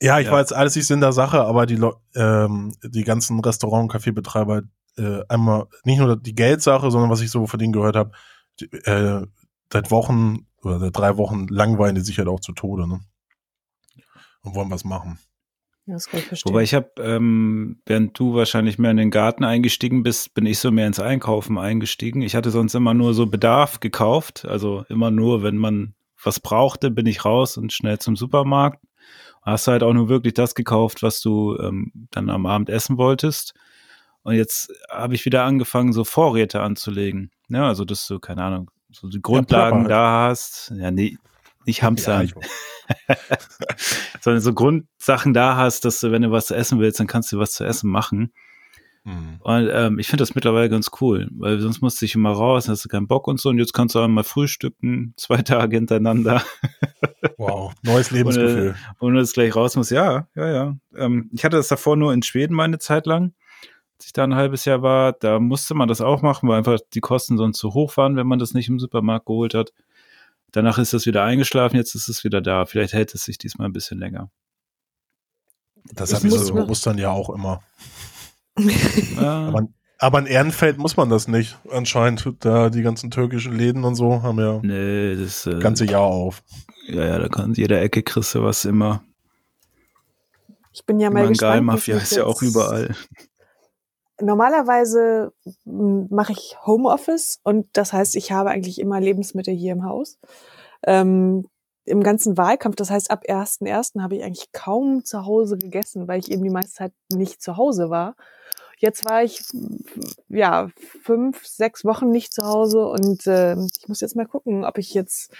ja, ich Ja. jetzt alles nicht Sinn der Sache, aber die, ähm, die ganzen Restaurant- und Kaffeebetreiber, äh, einmal nicht nur die Geldsache, sondern was ich so von denen gehört habe, die, äh, seit Wochen oder seit drei Wochen langweilen die sich halt auch zu Tode, ne? Und wollen was machen. Ja, das kann ich verstehen. Wobei ich habe, ähm, während du wahrscheinlich mehr in den Garten eingestiegen bist, bin ich so mehr ins Einkaufen eingestiegen. Ich hatte sonst immer nur so Bedarf gekauft. Also immer nur, wenn man was brauchte, bin ich raus und schnell zum Supermarkt. Hast du halt auch nur wirklich das gekauft, was du ähm, dann am Abend essen wolltest. Und jetzt habe ich wieder angefangen, so Vorräte anzulegen. Ja, also, dass du, keine Ahnung, so die Grundlagen ja, da hast. Ja, nee, nicht Hamster. Ja, sondern so Grundsachen da hast, dass du, wenn du was zu essen willst, dann kannst du was zu essen machen. Mhm. Und ähm, ich finde das mittlerweile ganz cool, weil sonst musst du dich immer raus, hast du keinen Bock und so. Und jetzt kannst du einmal frühstücken, zwei Tage hintereinander. Wow, neues Lebensgefühl. Und du jetzt gleich raus musst. Ja, ja, ja. Ähm, ich hatte das davor nur in Schweden meine Zeit lang. Als ich da ein halbes Jahr war, da musste man das auch machen, weil einfach die Kosten sonst zu hoch waren, wenn man das nicht im Supermarkt geholt hat. Danach ist es wieder eingeschlafen, jetzt ist es wieder da. Vielleicht hält es sich diesmal ein bisschen länger. Das hat mich so über Ostern ja auch immer. aber, aber in Ehrenfeld muss man das nicht. Anscheinend, da die ganzen türkischen Läden und so haben ja nee, das äh, ganze Jahr auf. Ja, ja, da kann jeder Ecke kriegst du was immer. Ich bin ja mal gespannt. Mafia ist ja auch überall. Normalerweise mache ich Homeoffice und das heißt, ich habe eigentlich immer Lebensmittel hier im Haus. Ähm, Im ganzen Wahlkampf, das heißt, ab 1.1. habe ich eigentlich kaum zu Hause gegessen, weil ich eben die meiste Zeit nicht zu Hause war. Jetzt war ich ja fünf, sechs Wochen nicht zu Hause und äh, ich muss jetzt mal gucken, ob ich jetzt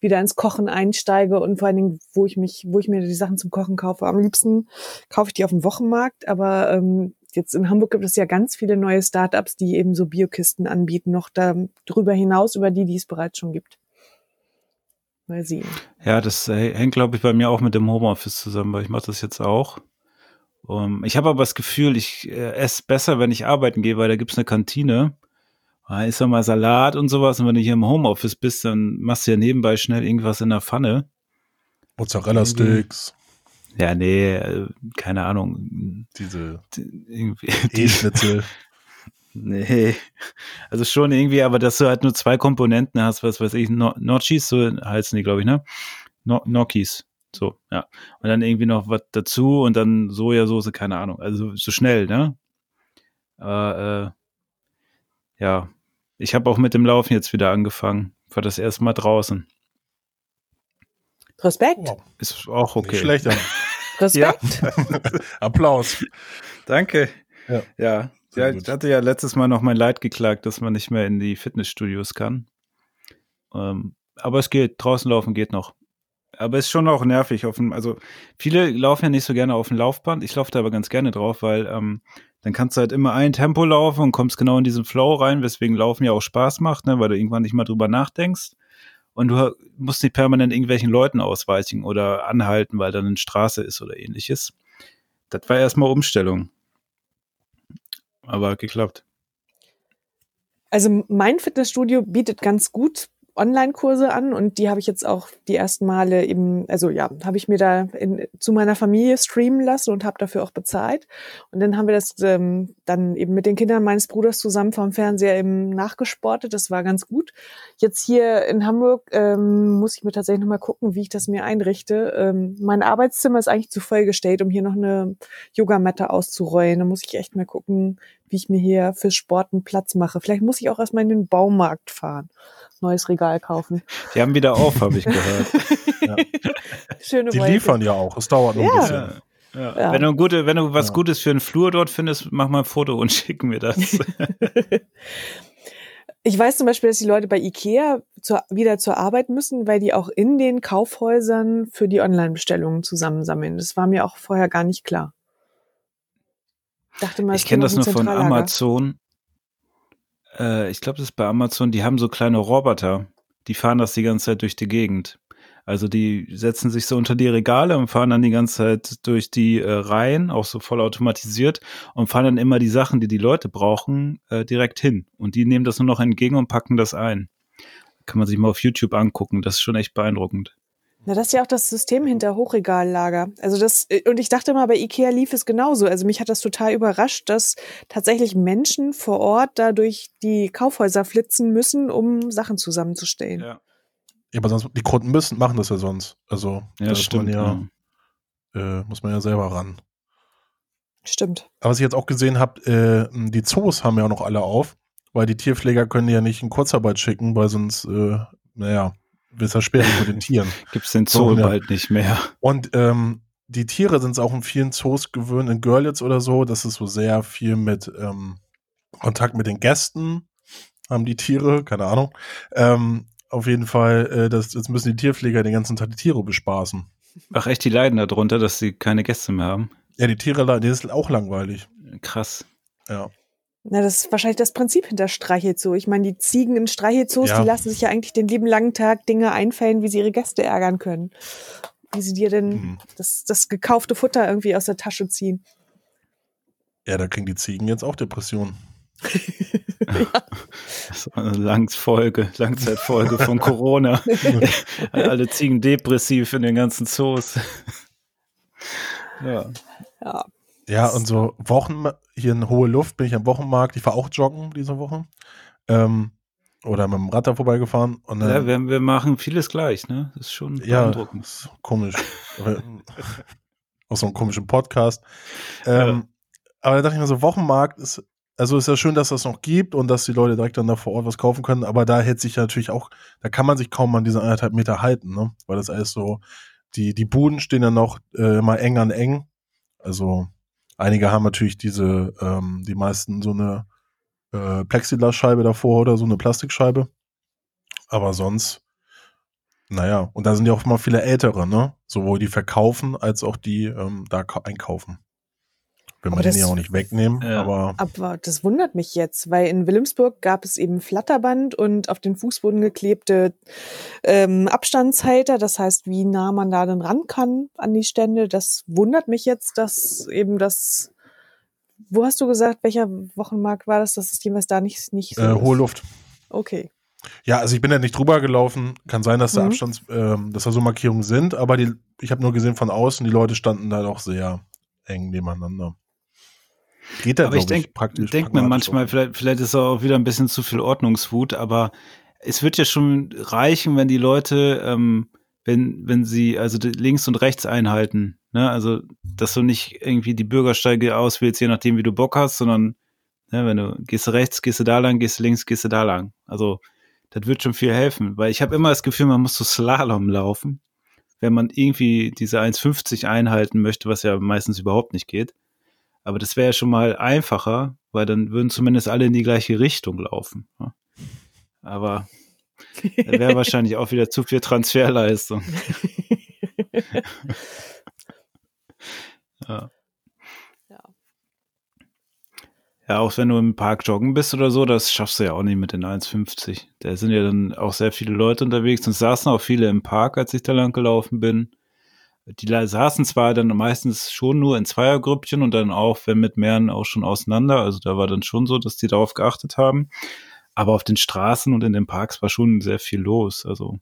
wieder ins Kochen einsteige und vor allen Dingen, wo ich mich, wo ich mir die Sachen zum Kochen kaufe. Am liebsten kaufe ich die auf dem Wochenmarkt, aber ähm, jetzt in Hamburg gibt es ja ganz viele neue Startups, die eben so Biokisten anbieten, noch darüber hinaus über die, die es bereits schon gibt. Mal sehen. Ja, das äh, hängt, glaube ich, bei mir auch mit dem Homeoffice zusammen, weil ich mache das jetzt auch. Um, ich habe aber das Gefühl, ich äh, esse besser, wenn ich arbeiten gehe, weil da gibt's eine Kantine. Da ist ja mal Salat und sowas. Und wenn du hier im Homeoffice bist, dann machst du ja nebenbei schnell irgendwas in der Pfanne. Mozzarella-Sticks. Ja, nee, äh, keine Ahnung. Diese irgendwie E-Schnitzel. nee, also schon irgendwie, aber dass du halt nur zwei Komponenten hast, was weiß ich, no Notchis, so heißen die, glaube ich, ne? No Nokis. So, ja. Und dann irgendwie noch was dazu und dann Sojasauce, keine Ahnung. Also so schnell, ne? Aber, äh, ja. Ich habe auch mit dem Laufen jetzt wieder angefangen. War das erste Mal draußen. Respekt. Wow. Ist auch okay. Nicht schlechter. Respekt. Applaus. Danke. Ja. Ja. ja ich hatte ja letztes Mal noch mein Leid geklagt, dass man nicht mehr in die Fitnessstudios kann. Ähm, aber es geht. Draußen laufen geht noch aber ist schon auch nervig. Auf dem, also viele laufen ja nicht so gerne auf dem Laufband. Ich laufe da aber ganz gerne drauf, weil ähm, dann kannst du halt immer ein Tempo laufen und kommst genau in diesen Flow rein, weswegen Laufen ja auch Spaß macht, ne, weil du irgendwann nicht mal drüber nachdenkst. Und du musst nicht permanent irgendwelchen Leuten ausweichen oder anhalten, weil da eine Straße ist oder ähnliches. Das war erstmal Umstellung. Aber geklappt. Also mein Fitnessstudio bietet ganz gut Online-Kurse an und die habe ich jetzt auch die ersten Male eben, also ja, habe ich mir da in, zu meiner Familie streamen lassen und habe dafür auch bezahlt. Und dann haben wir das ähm, dann eben mit den Kindern meines Bruders zusammen vom Fernseher eben nachgesportet. Das war ganz gut. Jetzt hier in Hamburg ähm, muss ich mir tatsächlich nochmal gucken, wie ich das mir einrichte. Ähm, mein Arbeitszimmer ist eigentlich zu vollgestellt, um hier noch eine Yogamatte auszurollen. Da muss ich echt mal gucken, wie ich mir hier fürs Sporten Platz mache. Vielleicht muss ich auch erstmal in den Baumarkt fahren neues Regal kaufen. Die haben wieder auf, habe ich gehört. ja. Schöne Die Wolke. liefern ja auch. Es dauert noch ja. ein bisschen. Ja. Ja. Wenn du gute, wenn du was Gutes für einen Flur dort findest, mach mal ein Foto und schick mir das. ich weiß zum Beispiel, dass die Leute bei Ikea zur, wieder zur Arbeit müssen, weil die auch in den Kaufhäusern für die Online-Bestellungen zusammensammeln. Das war mir auch vorher gar nicht klar. Dachte mal, ich kenne das nur von Amazon äh, ich glaube, das ist bei Amazon, die haben so kleine Roboter, die fahren das die ganze Zeit durch die Gegend. Also die setzen sich so unter die Regale und fahren dann die ganze Zeit durch die äh, Reihen, auch so voll automatisiert und fahren dann immer die Sachen, die die Leute brauchen, äh, direkt hin. Und die nehmen das nur noch entgegen und packen das ein. Kann man sich mal auf YouTube angucken. Das ist schon echt beeindruckend. Na, das ist ja auch das System hinter Hochregallager. Also das, äh, und ich dachte mal, bei Ikea lief es genauso. Also mich hat das total überrascht, dass tatsächlich Menschen vor Ort dadurch die Kaufhäuser flitzen müssen, um Sachen zusammenzustellen. Ja. Ja, aber sonst, die Kunden müssen, machen das ja sonst. Also, ja, das stimmt. Ja, ja. Äh, muss man ja selber ran. Stimmt. Aber was ich jetzt auch gesehen habe, äh, die Zoos haben ja noch alle auf, weil die Tierpfleger können ja nicht in Kurzarbeit schicken, weil sonst, äh, naja, wir versperren vor den Tieren. Gibt es den Zoo so, bald nicht mehr. Und ähm, die Tiere sind es auch in vielen Zoos gewöhnt, in Görlitz oder so, das ist so sehr viel mit ähm, Kontakt mit den Gästen, haben die Tiere, keine Ahnung. Ähm, auf jeden Fall, äh, das, jetzt müssen die Tierpfleger den ganzen Tag die Tiere bespaßen. Ach echt, die leiden darunter, dass sie keine Gäste mehr haben? Ja, die Tiere leiden, das ist auch langweilig. Krass. Ja. Na, das ist wahrscheinlich das Prinzip hinter Streichelzoo. Ich meine, die Ziegen in Streichelzoos, Ja. die lassen sich ja eigentlich den lieben langen Tag Dinge einfallen, wie sie ihre Gäste ärgern können. Wie sie dir denn Mhm. das, das gekaufte Futter irgendwie aus der Tasche ziehen. Ja, da kriegen die Ziegen jetzt auch Depressionen. Das ist eine Langfolge, Langzeitfolge von Corona. Alle Ziegen depressiv in den ganzen Zoos. ja. Ja. Ja, und so Wochen, hier in hohe Luft bin ich am Wochenmarkt, ich war auch joggen diese Woche. Ähm, oder mit dem Rad da vorbeigefahren. Und dann, ja wir, wir machen vieles gleich, ne? Das ist schon Ja, beeindruckend. ist komisch. Auch so einen komischen Podcast. Ähm, Aber da dachte ich mir so, Wochenmarkt ist, also ist ja schön, dass das noch gibt und dass die Leute direkt dann da vor Ort was kaufen können, aber da hält sich ja natürlich auch, da kann man sich kaum an diese anderthalb Meter halten, ne? Weil das alles so, die, die Buden stehen ja noch äh, immer eng an eng. Also einige haben natürlich diese, ähm, die meisten so eine äh, Plexiglasscheibe davor oder so eine Plastikscheibe. Aber sonst, naja, und da sind ja auch immer viele Ältere, ne? Sowohl die verkaufen als auch die ähm, da ka- einkaufen. Will man den ja das- auch nicht wegnehmen, Ja. aber Aber das wundert mich jetzt, weil in Wilhelmsburg gab es eben Flatterband und auf den Fußboden geklebte ähm, Abstandshalter. Das heißt, wie nah man da denn ran kann an die Stände. Das wundert mich jetzt, dass eben das. Wo hast du gesagt, welcher Wochenmarkt war das, dass es jeweils da nicht, nicht so äh, ist? hohe Luft. Okay. Ja, also ich bin ja nicht drüber gelaufen. Kann sein, dass da Mhm. Abstands, ähm, dass da so Markierungen sind, aber die, ich habe nur gesehen von außen, die Leute standen da doch sehr eng nebeneinander. Geht da, Aber ich denke denk mir manchmal, vielleicht, vielleicht ist auch wieder ein bisschen zu viel Ordnungswut, aber es wird ja schon reichen, wenn die Leute, ähm, wenn, wenn sie also links und rechts einhalten, ne? Also, dass du nicht irgendwie die Bürgersteige auswählst, je nachdem, wie du Bock hast, sondern ne, wenn du gehst du rechts, gehst du da lang, gehst du links, gehst du da lang. Also, das wird schon viel helfen, weil ich habe immer das Gefühl, man muss so Slalom laufen, wenn man irgendwie diese 1,50 einhalten möchte, was ja meistens überhaupt nicht geht. Aber das wäre ja schon mal einfacher, weil dann würden zumindest alle in die gleiche Richtung laufen. Aber das wäre wahrscheinlich auch wieder zu viel Transferleistung. ja. Ja. Ja, auch wenn du im Park joggen bist oder so, das schaffst du ja auch nicht mit den 1,50. Da sind ja dann auch sehr viele Leute unterwegs und es saßen auch viele im Park, als ich da lang gelaufen bin. Die saßen zwar dann meistens schon nur in Zweiergrüppchen und dann auch, wenn mit mehreren, auch schon auseinander. Also da war dann schon so, dass die darauf geachtet haben. Aber auf den Straßen und in den Parks war schon sehr viel los. Also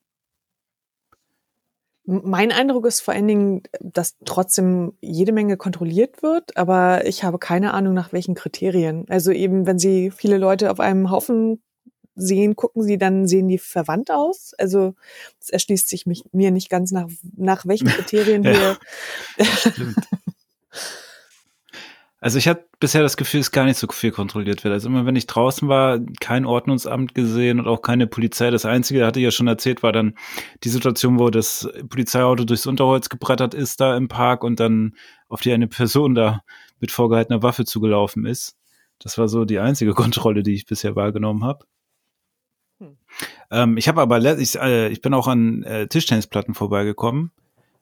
Mein Eindruck ist vor allen Dingen, dass trotzdem jede Menge kontrolliert wird, aber ich habe keine Ahnung, nach welchen Kriterien. Also eben, wenn Sie viele Leute auf einem Haufen sehen, gucken Sie, dann sehen die verwandt aus. Also es erschließt sich mich, mir nicht ganz nach, nach welchen Kriterien hier. Also ich hatte bisher das Gefühl, dass gar nicht so viel kontrolliert wird. Also immer wenn ich draußen war, kein Ordnungsamt gesehen und auch keine Polizei. Das Einzige, hatte ich ja schon erzählt, war dann die Situation, wo das Polizeiauto durchs Unterholz gebrettert ist da im Park und dann auf die eine Person da mit vorgehaltener Waffe zugelaufen ist. Das war so die einzige Kontrolle, die ich bisher wahrgenommen habe. Hm. Ähm, ich habe aber, ich, äh, ich bin auch an äh, Tischtennisplatten vorbeigekommen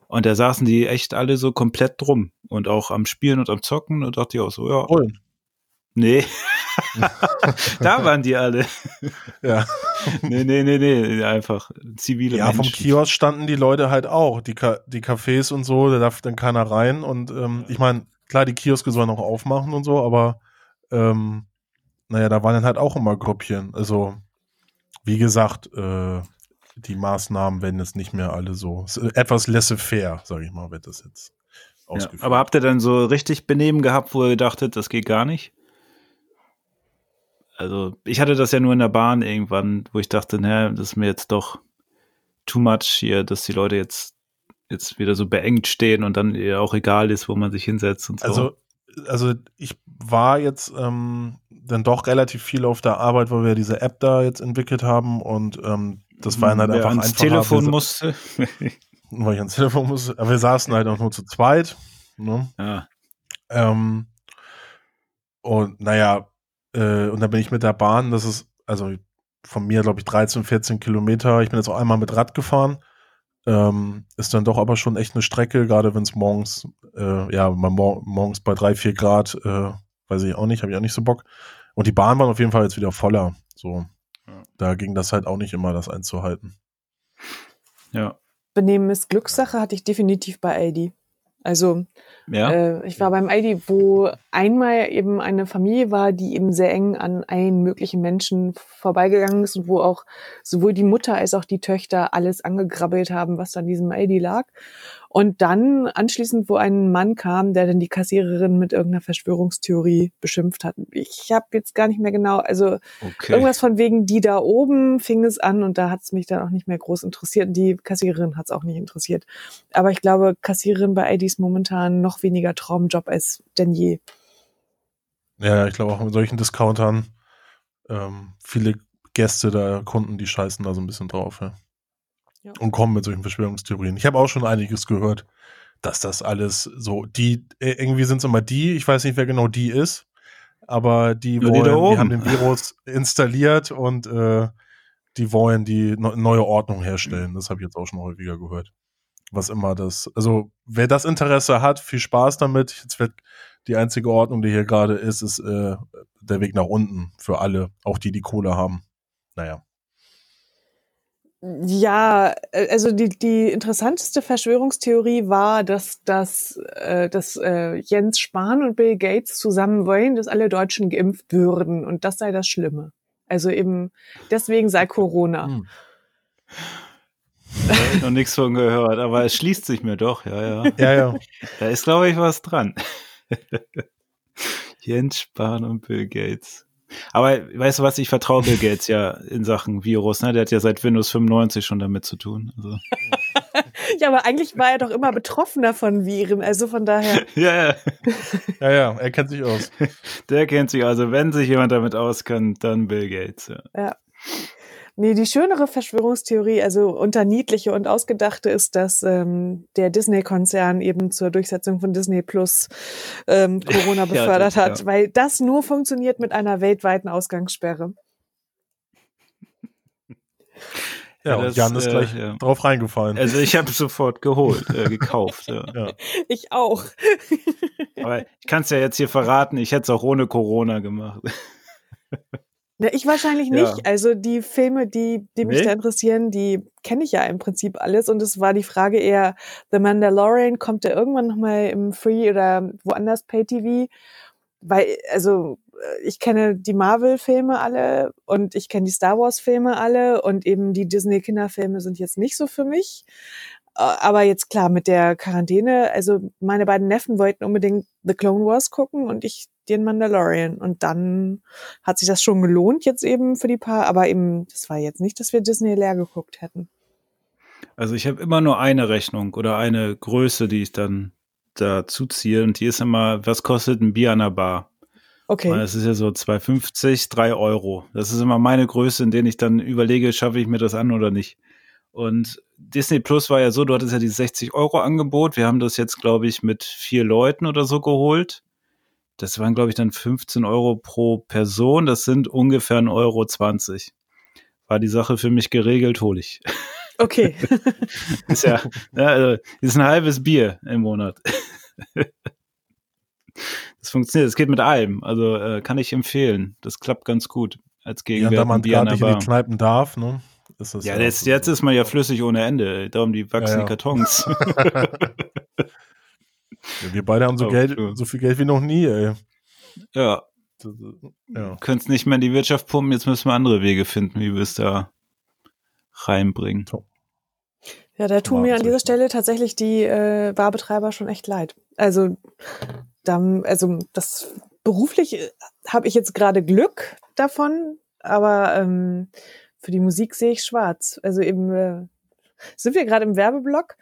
und da saßen die echt alle so komplett drum und auch am Spielen und am Zocken und dachte ich auch so, ja, Rollen. nee. da waren die alle. Ja. Nee, nee, nee, nee, einfach zivile Ja, vom Menschen. Kiosk standen die Leute halt auch, die, Ka die Cafés und so, da darf dann keiner rein. Und ähm, ich meine, klar, die Kioske sollen auch aufmachen und so, aber ähm, naja, da waren dann halt auch immer Grüppchen. Also, wie gesagt, äh, die Maßnahmen werden jetzt nicht mehr alle so. Etwas laissez-faire, sage ich mal, wird das jetzt Ja, ausgeführt. aber habt ihr dann so richtig Benehmen gehabt, wo ihr dachtet, das geht gar nicht? Also, ich hatte das ja nur in der Bahn irgendwann, wo ich dachte, naja, das ist mir jetzt doch too much hier, dass die Leute jetzt, jetzt wieder so beengt stehen und dann ihr auch egal ist, wo man sich hinsetzt und so. Also, also ich war jetzt ähm, dann doch relativ viel auf der Arbeit, weil wir diese App da jetzt entwickelt haben und ähm, das war dann halt einfach ans einfacher. Telefon musste. weil ich ans Telefon muss. Aber wir saßen halt auch nur zu zweit. Ne? Ja. Ähm, und naja, äh, und dann bin ich mit der Bahn, das ist, also von mir, glaube ich, 13, 14 Kilometer. Ich bin jetzt auch einmal mit Rad gefahren. Ähm, ist dann doch aber schon echt eine Strecke, gerade wenn es morgens, äh, ja, mal mor morgens bei drei, vier Grad, äh, weiß ich auch nicht, habe ich auch nicht so Bock. Und die Bahn war auf jeden Fall jetzt wieder voller. So, Ja. da ging das halt auch nicht immer, das einzuhalten. Ja. Benehmen ist Glückssache, hatte ich definitiv bei Aldi. Also Ja. Äh, ich war beim Aldi, wo einmal eben eine Familie war, die eben sehr eng an einen möglichen Menschen vorbeigegangen ist und wo auch sowohl die Mutter als auch die Töchter alles angegrabbelt haben, was da an diesem Aldi lag. Und dann anschließend, wo ein Mann kam, der dann die Kassiererin mit irgendeiner Verschwörungstheorie beschimpft hat. Ich habe jetzt gar nicht mehr genau, also Okay. irgendwas von wegen die da oben fing es an und da hat es mich dann auch nicht mehr groß interessiert. Und die Kassiererin hat es auch nicht interessiert. Aber ich glaube, Kassiererin bei ID ist momentan noch weniger Traumjob als denn je. Ja, ich glaube auch mit solchen Discountern ähm, viele Gäste da, Kunden, die scheißen da so ein bisschen drauf, ja. Ja. Und kommen mit solchen Verschwörungstheorien. Ich habe auch schon einiges gehört, dass das alles so, die, äh, irgendwie sind es immer die, ich weiß nicht, wer genau die ist, aber die Nur die wollen, die, oben. haben den Virus installiert und äh, die wollen die neue Ordnung herstellen. Das habe ich jetzt auch schon häufiger gehört. Was immer das, also wer das Interesse hat, viel Spaß damit. Jetzt wird die einzige Ordnung, die hier gerade ist, ist äh, der Weg nach unten für alle, auch die, die Kohle haben. Naja. Ja, äh, also die, die interessanteste Verschwörungstheorie war, dass, dass, äh, dass äh, Jens Spahn und Bill Gates zusammen wollen, dass alle Deutschen geimpft würden und das sei das Schlimme. Also eben deswegen sei Corona. Hm. Da hab ich noch nichts von gehört, aber es schließt sich mir doch, ja, ja. Ja, ja. Da ist, glaube ich, was dran. Jens Spahn und Bill Gates. Aber weißt du was, ich vertraue Bill Gates ja in Sachen Virus, ne? Der hat ja seit Windows 95 schon damit zu tun. Also. Ja, aber eigentlich war er doch immer betroffener von Viren. Also von daher. Ja, ja. Ja, ja, er kennt sich aus. Der kennt sich, also wenn sich jemand damit auskennt, dann Bill Gates. Ja. Nee, die schönere Verschwörungstheorie, also unter niedliche und ausgedachte, ist, dass ähm, der Disney-Konzern eben zur Durchsetzung von Disney Plus ähm, Corona Ja, befördert das- hat, ja. weil das nur funktioniert mit einer weltweiten Ausgangssperre. Ja, Ja, und das, Jan ist äh, gleich ja. drauf reingefallen. Also ich habe sofort geholt, äh, gekauft. Ja. ja. Ich auch. Aber ich kann es ja jetzt hier verraten, ich hätte es auch ohne Corona gemacht. Na, ich wahrscheinlich nicht. Ja. Also die Filme, die, die mich Nee? da interessieren, die kenne ich ja im Prinzip alles. Und es war die Frage eher, The Mandalorian, kommt der irgendwann nochmal im Free oder woanders Pay-TV? Weil, also äh, ich kenne die Marvel-Filme alle und ich kenne die Star Wars-Filme alle und eben die Disney-Kinderfilme sind jetzt nicht so für mich. Äh, Aber jetzt klar, mit der Quarantäne, also meine beiden Neffen wollten unbedingt The Clone Wars gucken und ich den Mandalorian. Und dann hat sich das schon gelohnt jetzt eben für die paar, aber eben, das war jetzt nicht, dass wir Disney leer geguckt hätten. Also ich habe immer nur eine Rechnung oder eine Größe, die ich dann dazu ziehe und die ist immer, was kostet ein Bier an der Bar? Okay. Weil Es ist ja so 2,50, 3 Euro. Das ist immer meine Größe, in denen ich dann überlege, schaffe ich mir das an oder nicht. Und Disney Plus war ja so, du hattest ja dieses 60 Euro Angebot. Wir haben das jetzt, glaube ich, mit vier Leuten oder so geholt. Das waren, glaube ich, dann 15 Euro pro Person. Das sind ungefähr 1,20 Euro. 20. War die Sache für mich geregelt, hole ich. Okay. Ist ja, ja also, ist ein halbes Bier im Monat. Das funktioniert, es geht mit allem. Also äh, kann ich empfehlen. Das klappt ganz gut als Ja, Gegenwert. da man der nicht in die. Kneipen darf, ne? Ist das Ja, auch jetzt, so. jetzt ist man ja flüssig ohne Ende. Darum die wachsen Ja, ja. die Kartons. Ja, wir beide haben so Oh, Geld, so viel Geld wie noch nie, ey. ja, Ja. können es nicht mehr in die Wirtschaft pumpen. Jetzt müssen wir andere Wege finden, wie wir es da reinbringen. Ja, da tun mir an dieser Stelle tatsächlich die äh, Barbetreiber schon echt leid. Also, dann, also das beruflich äh, habe ich jetzt gerade Glück davon, aber ähm, für die Musik sehe ich schwarz. Also eben äh, sind wir gerade im Werbeblock.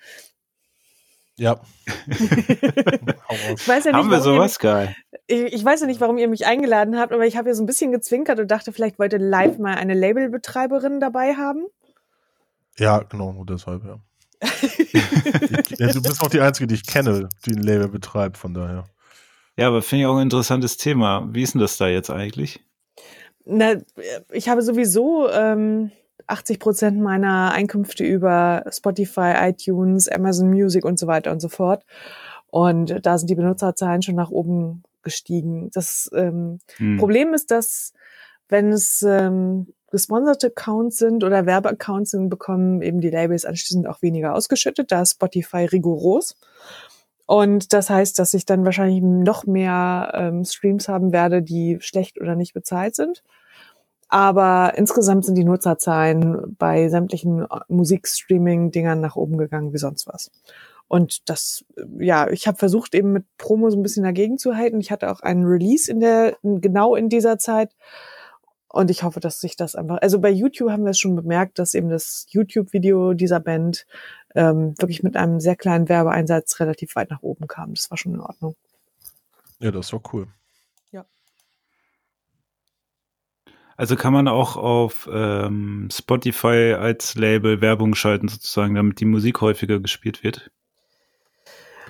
Ja. Ich weiß ja nicht, Haben wir warum ihr sowas? Geil. Ich, ich weiß ja nicht, warum ihr mich eingeladen habt, aber ich habe ja so ein bisschen gezwinkert und dachte, vielleicht wollt ihr live mal eine Labelbetreiberin dabei haben. Ja, genau, nur deshalb, ja. ja, du bist auch die Einzige, die ich kenne, die ein Label betreibt, von daher. Ja, aber finde ich auch ein interessantes Thema. Wie ist denn das da jetzt eigentlich? Na, ich habe sowieso ähm, 80 Prozent meiner Einkünfte über Spotify, iTunes, Amazon Music und so weiter und so fort. Und da sind die Benutzerzahlen schon nach oben gestiegen. Das ähm, hm. Problem ist, dass wenn es ähm, gesponserte Accounts sind oder Werbeaccounts sind, bekommen eben die Labels anschließend auch weniger ausgeschüttet. Da ist Spotify rigoros. Und das heißt, dass ich dann wahrscheinlich noch mehr ähm, Streams haben werde, die schlecht oder nicht bezahlt sind. Aber insgesamt sind die Nutzerzahlen bei sämtlichen Musikstreaming-Dingern nach oben gegangen wie sonst was. Und das, ja, ich habe versucht, eben mit Promo so ein bisschen dagegen zu halten. Ich hatte auch einen Release in der, genau in dieser Zeit. Und ich hoffe, dass sich das einfach, also bei YouTube haben wir es schon bemerkt, dass eben das YouTube-Video dieser Band ähm, wirklich mit einem sehr kleinen Werbeeinsatz relativ weit nach oben kam. Das war schon in Ordnung. Ja, das war cool. Also kann man auch auf ähm, Spotify als Label Werbung schalten, sozusagen, damit die Musik häufiger gespielt wird?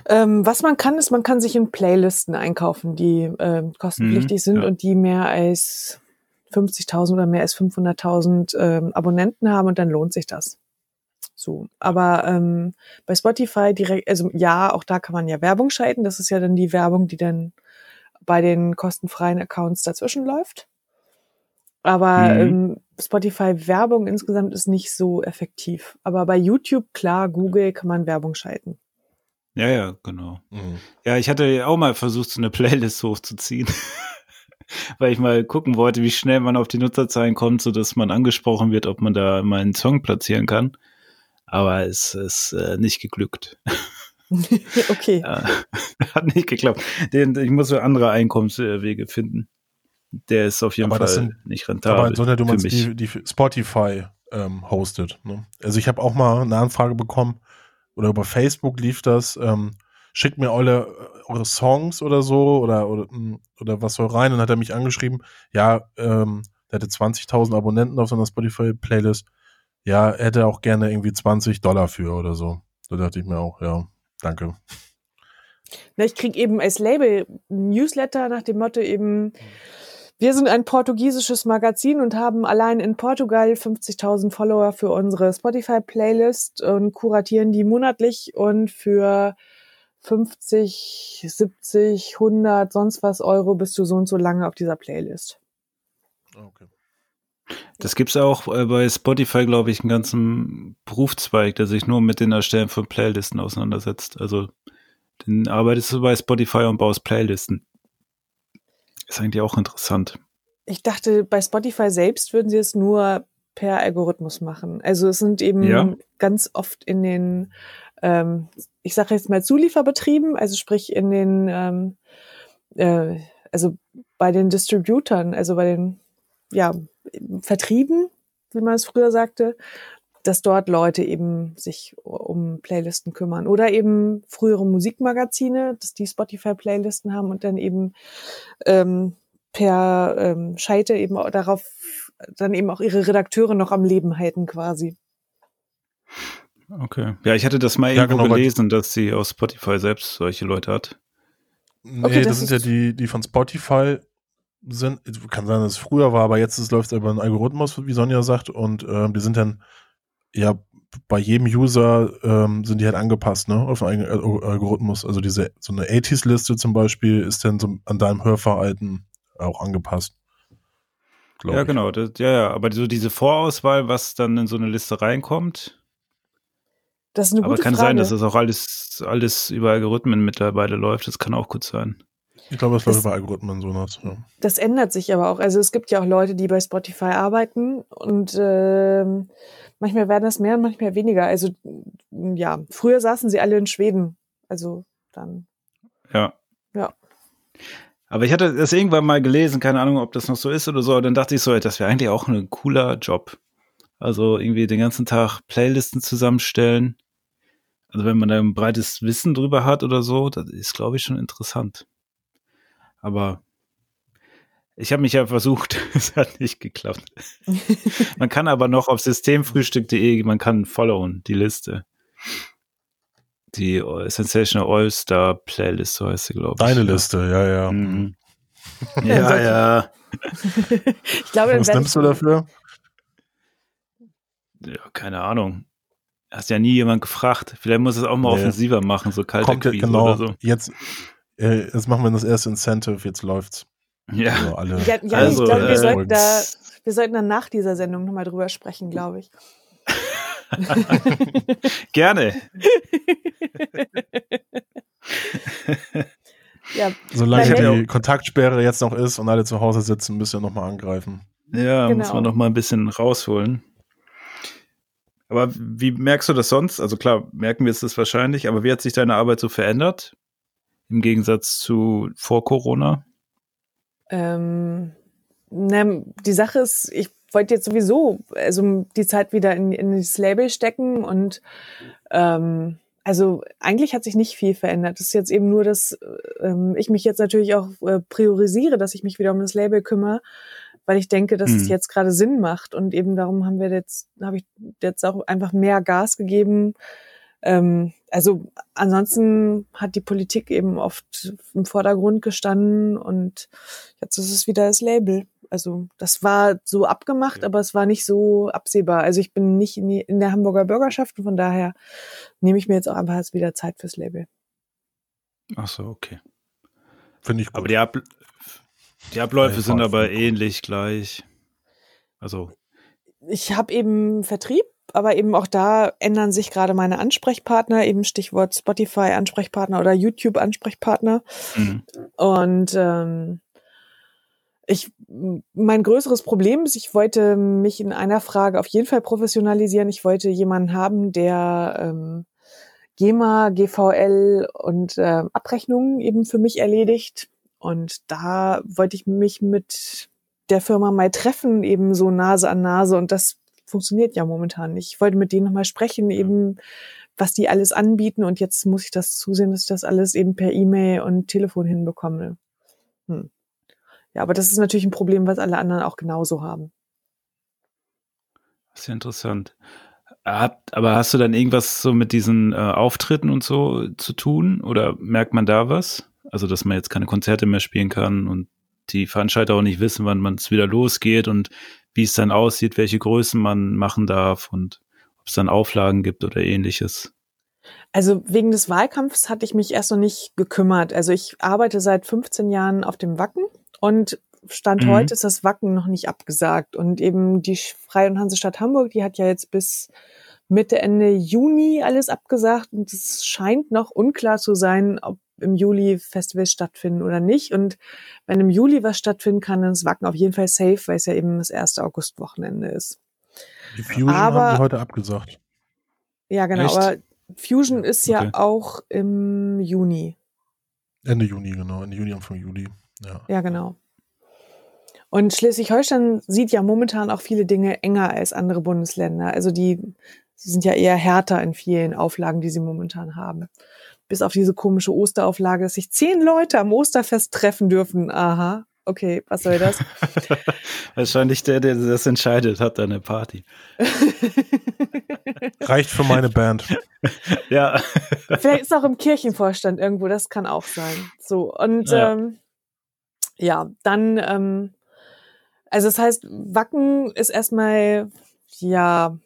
Ähm, was man kann, ist, man kann sich in Playlisten einkaufen, die äh, kostenpflichtig mhm, sind ja. und die mehr als 50.000 oder mehr als 500.000 ähm, Abonnenten haben und dann lohnt sich das. So, aber ähm, bei Spotify direkt, also ja, auch da kann man ja Werbung schalten. Das ist ja dann die Werbung, die dann bei den kostenfreien Accounts dazwischen läuft. Aber mhm. ähm, Spotify-Werbung insgesamt ist nicht so effektiv. Aber bei YouTube, klar, Google kann man Werbung schalten. Ja, ja, genau. Mhm. Ja, ich hatte auch mal versucht, so eine Playlist hochzuziehen. Weil ich mal gucken wollte, wie schnell man auf die Nutzerzahlen kommt, so dass man angesprochen wird, ob man da mal einen Song platzieren kann. Aber es ist äh, nicht geglückt. okay. hat nicht geklappt. ich muss so andere Einkommenswege finden der ist auf jeden aber Fall sind, nicht rentabel. Aber sondern du meinst die, die Spotify ähm, hostet. Ne? Also ich habe auch mal eine Anfrage bekommen oder über Facebook lief das. Ähm, schickt mir eure, eure Songs oder so oder, oder, hm, oder was soll rein. Und dann hat er mich angeschrieben, ja, ähm, der hatte 20.000 Abonnenten auf seiner Spotify-Playlist. Ja, er hätte auch gerne irgendwie 20 Dollar für oder so. Da dachte ich mir auch, ja, danke. Na, ich krieg eben als Label Newsletter nach dem Motto eben, wir sind ein portugiesisches Magazin und haben allein in Portugal 50.000 Follower für unsere Spotify-Playlist und kuratieren die monatlich und für 50, 70, 100, sonst was Euro bist du so und so lange auf dieser Playlist. Okay. Das gibt's auch äh, bei Spotify, glaube ich, einen ganzen Berufszweig, der sich nur mit den Erstellen von Playlisten auseinandersetzt. Also, den arbeitest du bei Spotify und baust Playlisten. Ist eigentlich auch interessant. Ich dachte, bei Spotify selbst würden sie es nur per Algorithmus machen. Also es sind eben ja. ganz oft in den, ähm, ich sage jetzt mal Zulieferbetrieben, also sprich in den, ähm, äh, also bei den Distributern, also bei den ja, Vertrieben, wie man es früher sagte, dass dort Leute eben sich um Playlisten kümmern oder eben frühere Musikmagazine, dass die Spotify-Playlisten haben und dann eben ähm, per ähm, Scheite eben darauf dann eben auch ihre Redakteure noch am Leben halten quasi. Okay. Ja, ich hatte das mal ja, irgendwo genau, gelesen, dass sie aus Spotify selbst solche Leute hat. Nee, okay, das, das sind ja die, die von Spotify sind. Kann sein, dass es früher war, aber jetzt läuft es über einen Algorithmus, wie Sonja sagt, und äh, die sind dann ja, bei jedem User ähm, sind die halt angepasst, ne, auf einen Algorithmus. Also diese, so eine 80s-Liste zum Beispiel ist dann so an deinem Hörverhalten auch angepasst. Ja, ich. genau. Das, ja, ja, aber so diese Vorauswahl, was dann in so eine Liste reinkommt. Das ist eine gute aber kann Frage. sein, dass das auch alles, alles über Algorithmen mittlerweile läuft. Das kann auch gut sein. Ich glaube, es läuft über Algorithmen so was. Ja. Das ändert sich aber auch. Also es gibt ja auch Leute, die bei Spotify arbeiten und ähm, manchmal werden das mehr und manchmal weniger. Also ja, früher saßen sie alle in Schweden. Also dann. Ja. Ja. Aber ich hatte das irgendwann mal gelesen, keine Ahnung, ob das noch so ist oder so, dann dachte ich so, das wäre eigentlich auch ein cooler Job. Also irgendwie den ganzen Tag Playlisten zusammenstellen. Also wenn man da ein breites Wissen drüber hat oder so, das ist, glaube ich, schon interessant. Aber ich habe mich ja versucht, es hat nicht geklappt. man kann aber noch auf systemfrühstück.de, man kann followen, die Liste. Die Sensational All-Star Playlist, so heißt sie, glaube ich. Deine Liste, ja, ja. Mhm. Ja, ja. ich glaube, Was nimmst du dafür? Ja, keine Ahnung. Hast ja nie jemand gefragt. Vielleicht muss es auch mal Nee. offensiver machen, so kalte Kommt, genau. oder so. Jetzt, äh, jetzt machen wir das erste Incentive, jetzt läuft's. Ja. Also alle. Ja, ja Also, ich glaube, wir, äh, sollten da, wir sollten dann nach dieser Sendung nochmal drüber sprechen, glaube ich. Gerne. Ja, Solange die Kontaktsperre jetzt noch ist und alle zu Hause sitzen, müsst ihr nochmal angreifen. Ja, muss Genau. man noch mal ein bisschen rausholen. Aber wie merkst du das sonst? Also klar, merken wir es das wahrscheinlich, aber wie hat sich deine Arbeit so verändert? Im Gegensatz zu vor Corona? Ähm, na, die Sache ist, ich wollte jetzt sowieso also die Zeit wieder in, in das Label stecken und ähm, also eigentlich hat sich nicht viel verändert. Es ist jetzt eben nur, dass ähm, ich mich jetzt natürlich auch äh, priorisiere, dass ich mich wieder um das Label kümmere, weil ich denke, dass es Mhm. jetzt gerade Sinn macht und eben darum haben wir jetzt habe ich jetzt auch einfach mehr Gas gegeben. Ähm, also ansonsten hat die Politik eben oft im Vordergrund gestanden und jetzt ist es wieder das Label. Also das war so abgemacht, aber es war nicht so absehbar. Also ich bin nicht in, die, in der Hamburger Bürgerschaft und von daher nehme ich mir jetzt auch einfach jetzt wieder Zeit fürs Label. Ach so, okay. Finde ich gut. Aber die, Ab die Abläufe Ja, sind aber ähnlich gleich. Also, Ich habe eben Vertrieb, aber eben auch da ändern sich gerade meine Ansprechpartner, eben Stichwort Spotify Ansprechpartner oder YouTube Ansprechpartner. mh. Und ähm, ich, mein größeres Problem ist, ich wollte mich in einer Frage auf jeden Fall professionalisieren. Ich wollte jemanden haben, der ähm, GEMA, GVL und ähm, Abrechnungen eben für mich erledigt. Und da wollte ich mich mit der Firma mal treffen, eben so Nase an Nase. Und das funktioniert ja momentan nicht. Ich wollte mit denen nochmal sprechen, eben was die alles anbieten. Und jetzt muss ich das zusehen, dass ich das alles eben per E-Mail und Telefon hinbekomme. Hm. Ja, aber das ist natürlich ein Problem, was alle anderen auch genauso haben. Sehr interessant. Hab- Aber hast du dann irgendwas so mit diesen äh, Auftritten und so zu tun? Oder merkt man da was? Also, dass man jetzt keine Konzerte mehr spielen kann und die Veranstalter auch nicht wissen, wann man es wieder losgeht und wie es dann aussieht, welche Größen man machen darf und ob es dann Auflagen gibt oder ähnliches. Also wegen des Wahlkampfs hatte ich mich erst noch nicht gekümmert. Also ich arbeite seit 15 Jahren auf dem Wacken und Stand Mhm. heute ist das Wacken noch nicht abgesagt. Und eben die Freie und Hansestadt Hamburg, die hat ja jetzt bis Mitte, Ende Juni alles abgesagt und es scheint noch unklar zu sein, ob im Juli Festivals stattfinden oder nicht. Und wenn im Juli was stattfinden kann, dann ist Wacken auf jeden Fall safe, weil es ja eben das erste Augustwochenende ist. Die Fusion aber- haben die heute abgesagt. Ja, genau. Echt? Aber Fusion ist ja Okay. auch im Juni. Ende Juni, genau. Ende Juni, Anfang Juli. Ja. Ja, genau. Und Schleswig-Holstein sieht ja momentan auch viele Dinge enger als andere Bundesländer. Also die, sie sind ja eher härter in vielen Auflagen, die sie momentan haben. Bis auf diese komische Osterauflage, dass sich zehn Leute am Osterfest treffen dürfen. Aha, okay, was soll das? Wahrscheinlich der, der das entscheidet, hat eine Party. Reicht für meine Band. Ja. Vielleicht ist auch im Kirchenvorstand irgendwo, das kann auch sein. So, und Ja. ähm, ja, dann, ähm, also das heißt, Wacken ist erstmal, ja,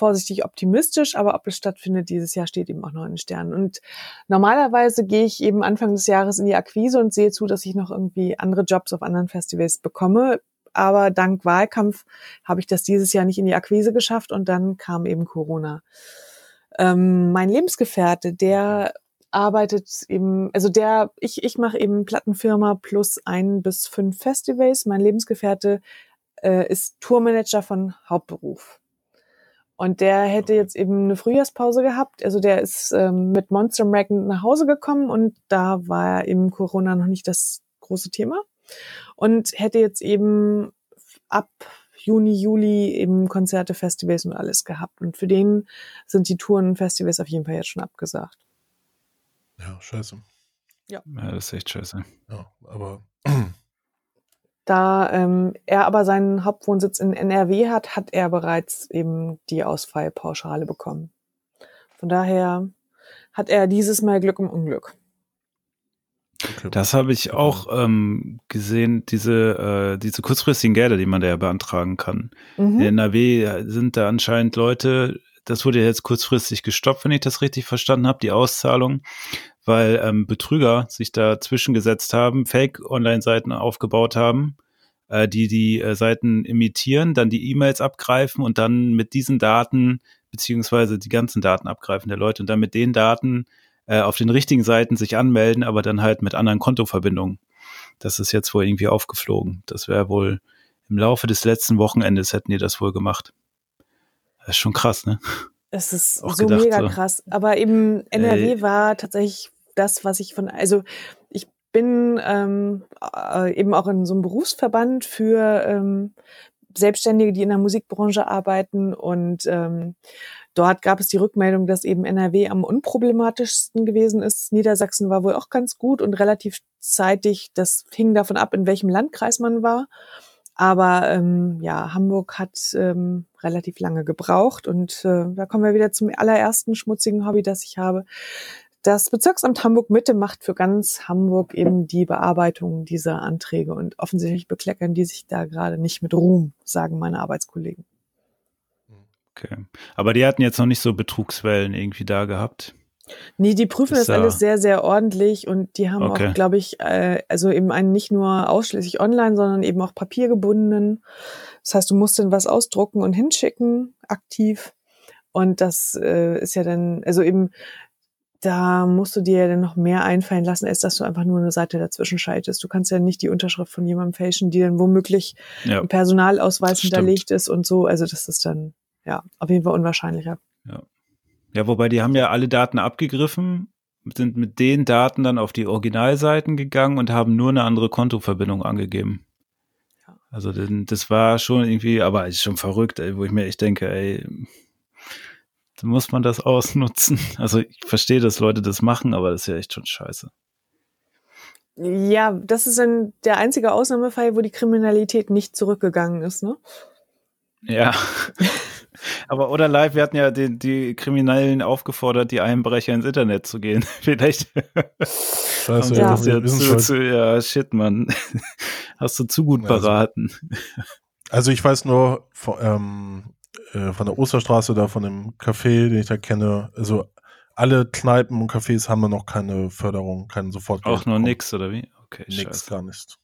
vorsichtig optimistisch, aber ob es stattfindet dieses Jahr steht eben auch noch in den Sternen. Und normalerweise gehe ich eben Anfang des Jahres in die Akquise und sehe zu, dass ich noch irgendwie andere Jobs auf anderen Festivals bekomme. Aber dank Wahlkampf habe ich das dieses Jahr nicht in die Akquise geschafft und dann kam eben Corona. Ähm, mein Lebensgefährte, der arbeitet eben, also der, ich, ich mache eben Plattenfirma plus ein bis fünf Festivals. Mein Lebensgefährte äh, ist Tourmanager von Hauptberuf. Und der hätte jetzt eben eine Frühjahrspause gehabt. Also der ist ähm, mit Monster Magnet nach Hause gekommen und da war eben Corona noch nicht das große Thema. Und hätte jetzt eben ab Juni, Juli eben Konzerte, Festivals und alles gehabt. Und für den sind die Touren und Festivals auf jeden Fall jetzt schon abgesagt. Ja, scheiße. ja, das ist echt scheiße. Ja, aber Da ähm, er aber seinen Hauptwohnsitz in NRW hat, hat er bereits eben die Ausfallpauschale bekommen. Von daher hat er dieses Mal Glück im Unglück. Okay. Das habe ich auch ähm, gesehen, diese, äh, diese kurzfristigen Gelder, die man da ja beantragen kann. Mhm. In NRW sind da anscheinend Leute, das wurde jetzt kurzfristig gestoppt, wenn ich das richtig verstanden habe, die Auszahlung, weil ähm, Betrüger sich da zwischengesetzt haben, Fake-Online-Seiten aufgebaut haben, äh, die die äh, Seiten imitieren, dann die E-Mails abgreifen und dann mit diesen Daten, beziehungsweise die ganzen Daten abgreifen der Leute und dann mit den Daten äh, auf den richtigen Seiten sich anmelden, aber dann halt mit anderen Kontoverbindungen. Das ist jetzt wohl irgendwie aufgeflogen. Das wäre wohl im Laufe des letzten Wochenendes hätten die das wohl gemacht. Das ist schon krass, ne? Es ist Auch so gedacht, mega so. krass. Aber eben NRW Ey. war tatsächlich das, was ich von, also ich bin ähm, äh, eben auch in so einem Berufsverband für ähm, Selbstständige, die in der Musikbranche arbeiten und ähm, Dort gab es die Rückmeldung, dass eben NRW am unproblematischsten gewesen ist. Niedersachsen war wohl auch ganz gut und relativ zeitig. Das hing davon ab, in welchem Landkreis man war. Aber ähm, ja, Hamburg hat ähm, relativ lange gebraucht und äh, da kommen wir wieder zum allerersten schmutzigen Hobby, das ich habe. Das Bezirksamt Hamburg Mitte macht für ganz Hamburg eben die Bearbeitung dieser Anträge und offensichtlich bekleckern die sich da gerade nicht mit Ruhm, sagen meine Arbeitskollegen. Okay. Aber die hatten jetzt noch nicht so Betrugswellen irgendwie da gehabt. Nee, die prüfen ist das alles sehr, sehr ordentlich und die haben okay. auch, glaube ich, äh, also eben einen nicht nur ausschließlich online, sondern eben auch papiergebundenen. Das heißt, du musst dann was ausdrucken und hinschicken, aktiv. Und das äh, ist ja dann, also eben, da musst du dir ja dann noch mehr einfallen lassen, als dass du einfach nur eine Seite dazwischen schaltest. Du kannst ja nicht die Unterschrift von jemandem fälschen, die dann womöglich ja. im Personalausweis hinterlegt ist und so. Also das ist dann ja, auf jeden Fall unwahrscheinlicher. Ja. Ja, wobei die haben ja alle Daten abgegriffen, sind mit den Daten dann auf die Originalseiten gegangen und haben nur eine andere Kontoverbindung angegeben. Ja. Also das war schon irgendwie, aber ist schon verrückt, ey, wo ich mir echt denke, ey, muss man das ausnutzen. Also ich verstehe, dass Leute das machen, aber das ist ja echt schon scheiße. Ja, das ist dann der einzige Ausnahmefall, wo die Kriminalität nicht zurückgegangen ist, ne? Ja. Aber oder live, wir hatten ja die, die Kriminellen aufgefordert, die Einbrecher ins Internet zu gehen. Vielleicht. Scheiße, ja. Das ja, zu, zu, ja, shit, Mann. Hast du zu gut also, beraten. Also ich weiß nur von, ähm, äh, von der Osterstraße, da von dem Café, den ich da kenne, also alle Kneipen und Cafés haben noch keine Förderung, keinen sofort. Auch noch nix, oder wie? Okay, nix, gar nicht.